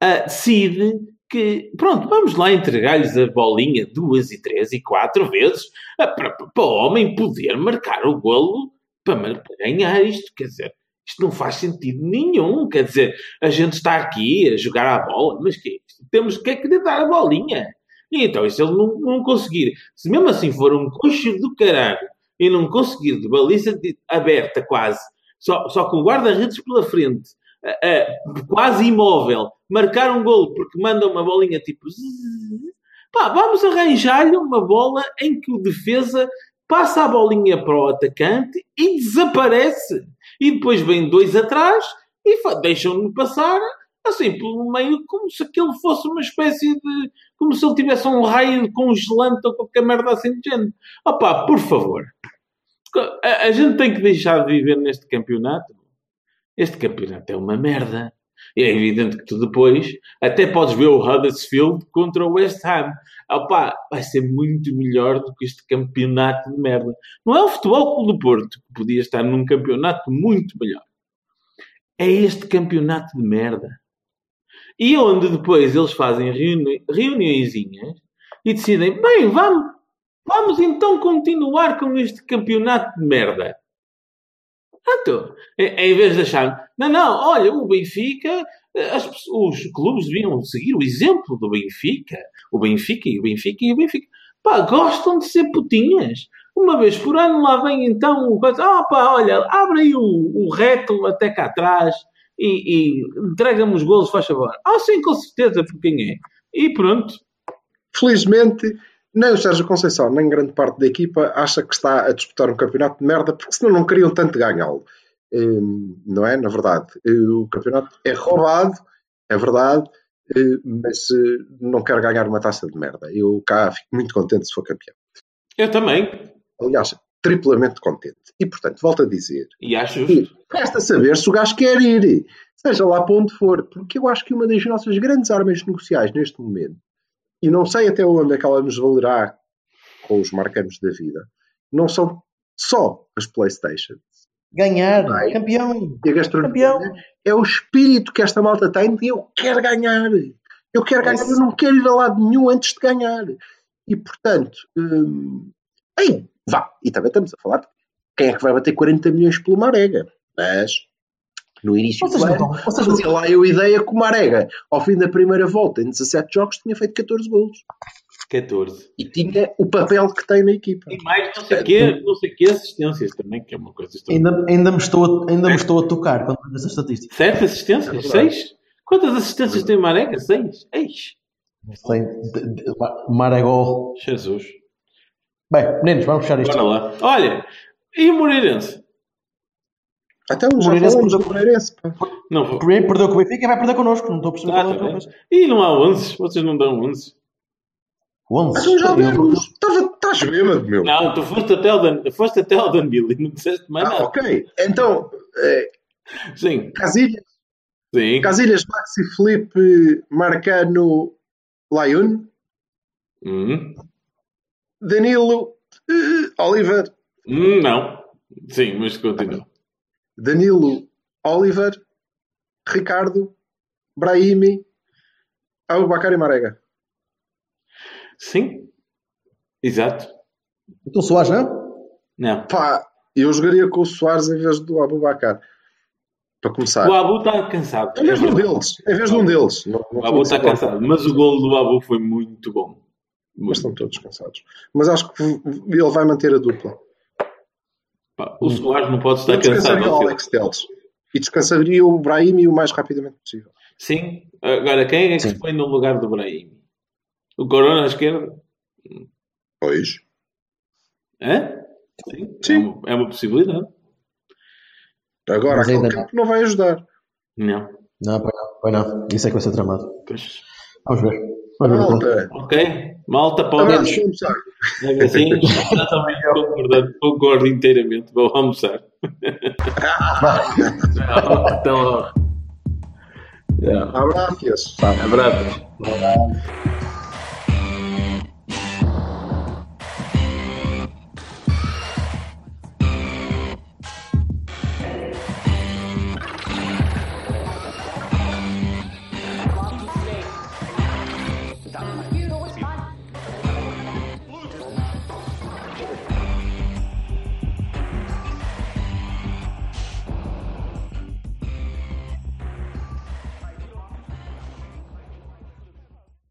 [SPEAKER 3] ah, decide que, pronto, vamos lá entregar-lhes a bolinha duas e três e quatro vezes para, para o homem poder marcar o golo para, para ganhar isto. Quer dizer, isto não faz sentido nenhum. Quer dizer, a gente está aqui a jogar a bola, mas que? Temos que acreditar a bolinha. E então, e se ele não, não conseguir, se mesmo assim for um coxo do caralho e não conseguir de baliza aberta quase, só, só com guarda-redes pela frente, ah, quase imóvel, marcar um golo porque manda uma bolinha tipo. Pá, vamos arranjar-lhe uma bola em que o defesa passa a bolinha para o atacante e desaparece. E depois vem dois atrás e deixam-no passar assim pelo meio como se aquilo fosse uma espécie de. como se ele tivesse um raio congelante ou qualquer merda assim de género. Opá, por favor. A, a gente tem que deixar de viver neste campeonato. Este campeonato é uma merda. E é evidente que tu depois até podes ver o Huddersfield contra o West Ham. Opá, vai ser muito melhor do que este campeonato de merda. Não é o Futebol do Porto, que podia estar num campeonato muito melhor. É este campeonato de merda. E onde depois eles fazem reuni reuniõezinhas e decidem, bem, vamos, vamos então continuar com este campeonato de merda. Então, em vez de achar, não, não, olha, o Benfica, eh, as os clubes deviam seguir o exemplo do Benfica. O Benfica e o Benfica e o Benfica. Pá, gostam de ser putinhas. Uma vez por ano lá vem então o coisa, ah olha, abre aí o, o reto até cá atrás e, e entrega-me os golos, faz favor. Ah, sim, com certeza, por quem é. E pronto.
[SPEAKER 2] Felizmente, nem o Sérgio Conceição, nem grande parte da equipa acha que está a disputar um campeonato de merda, porque senão não queriam tanto ganhá-lo. Hum, Não é? Na verdade, eh, o campeonato é roubado, é verdade, eh, mas eh, não quero ganhar uma taça de merda. Eu cá fico muito contente se for campeão.
[SPEAKER 3] Eu também.
[SPEAKER 2] Aliás, triplamente contente. E, portanto, volto a dizer,
[SPEAKER 3] E acho justo.
[SPEAKER 2] resta saber se o gajo quer ir, seja lá para onde for, porque eu acho que uma das nossas grandes armas negociais neste momento, e não sei até onde é que ela nos valerá com os marcanos da vida, não são só as Playstation
[SPEAKER 1] Ganhar, campeão.
[SPEAKER 2] e a gastronomia,
[SPEAKER 1] Campeão.
[SPEAKER 2] é o espírito que esta malta tem de eu quero ganhar, eu quero ganhar, eu não quero ir a lado nenhum antes de ganhar. E, portanto, hum, aí, vá, e também estamos a falar de quem é que vai bater 40 milhões pelo Marega, mas no início
[SPEAKER 1] Vocês
[SPEAKER 2] do
[SPEAKER 1] não
[SPEAKER 2] ano,
[SPEAKER 1] vocês não-
[SPEAKER 2] fazia lá eu ideia que o Marega, ao fim da primeira volta, em 17 jogos, tinha feito 14 golos.
[SPEAKER 3] 14.
[SPEAKER 2] E tinha o papel que tem na equipa.
[SPEAKER 3] E mais não sei o quê, não sei o quê, assistências também, que é uma coisa estranha.
[SPEAKER 1] Ainda, ainda, me estou a, ainda me estou a tocar quando vejo essa estatística.
[SPEAKER 3] Sete assistências?
[SPEAKER 2] É.
[SPEAKER 3] Seis? Quantas assistências tem o Marega? Seis? Eis.
[SPEAKER 1] Sem, de, de, Maragol.
[SPEAKER 3] Jesus.
[SPEAKER 1] Bem, meninos, vamos fechar isto.
[SPEAKER 3] Bora lá. Olha, e o Moreirense?
[SPEAKER 2] Até um já
[SPEAKER 1] Moreirense perdeu-
[SPEAKER 2] Moreirense.
[SPEAKER 3] Não vou.
[SPEAKER 1] Primeiro perdeu com o Benfica e vai perder connosco. Não estou a perceber
[SPEAKER 3] Ah,
[SPEAKER 1] é
[SPEAKER 3] tá. E não há 11? Vocês não dão 11?
[SPEAKER 1] 11.
[SPEAKER 2] Então já vemos. Estava- Estás bêbado, meu.
[SPEAKER 3] Não, tu foste até Dan, foste até ao Danilo e não disseste mais
[SPEAKER 2] Ah,
[SPEAKER 3] nada.
[SPEAKER 2] ok. Então, eh,
[SPEAKER 3] Sim,
[SPEAKER 2] Casilhas,
[SPEAKER 3] sim.
[SPEAKER 2] Casilhas, Maxi Felipe, Marcano, Laiun,
[SPEAKER 3] Hum,
[SPEAKER 2] Danilo, eh, Oliver,
[SPEAKER 3] hum, não. Sim, mas continua.
[SPEAKER 2] Danilo, Oliver, Ricardo, Brahimi, Abubacar e Marega.
[SPEAKER 3] Sim, exato.
[SPEAKER 1] Então Soares não?
[SPEAKER 3] Não.
[SPEAKER 2] Pá, eu jogaria com o Soares em vez do Abubacar. Para começar.
[SPEAKER 3] O Abu está cansado.
[SPEAKER 2] Em vez de um deles. Em vez de um deles. Não, não
[SPEAKER 3] O Abu está cansado. Mas o golo do Abu foi muito bom.
[SPEAKER 2] Mas estão todos cansados. Mas acho que ele vai manter a dupla.
[SPEAKER 3] O Soares não pode
[SPEAKER 2] Eu
[SPEAKER 3] estar cansado.
[SPEAKER 2] descansaria o
[SPEAKER 3] não,
[SPEAKER 2] Alex Teles. E descansaria o Brahimi o mais rapidamente possível.
[SPEAKER 3] Sim. Agora, quem é que
[SPEAKER 1] Sim.
[SPEAKER 3] se põe no lugar do Brahim? O Corona à esquerda?
[SPEAKER 2] Pois.
[SPEAKER 3] Hã? Sim.
[SPEAKER 2] Sim.
[SPEAKER 3] É, uma, é uma possibilidade.
[SPEAKER 2] Agora,
[SPEAKER 1] Mas
[SPEAKER 2] aquele
[SPEAKER 1] ainda
[SPEAKER 2] campo não vai ajudar.
[SPEAKER 3] Não.
[SPEAKER 1] Não, pois não, pois não. Isso é que vai ser tramado.
[SPEAKER 3] Pois.
[SPEAKER 1] Vamos ver. Vamos ver.
[SPEAKER 2] Malta.
[SPEAKER 3] Ok. Malta, pode. Assim, exatamente, concordo, concordo inteiramente. Vou almoçar. Então,
[SPEAKER 2] Abraços.
[SPEAKER 3] abraço.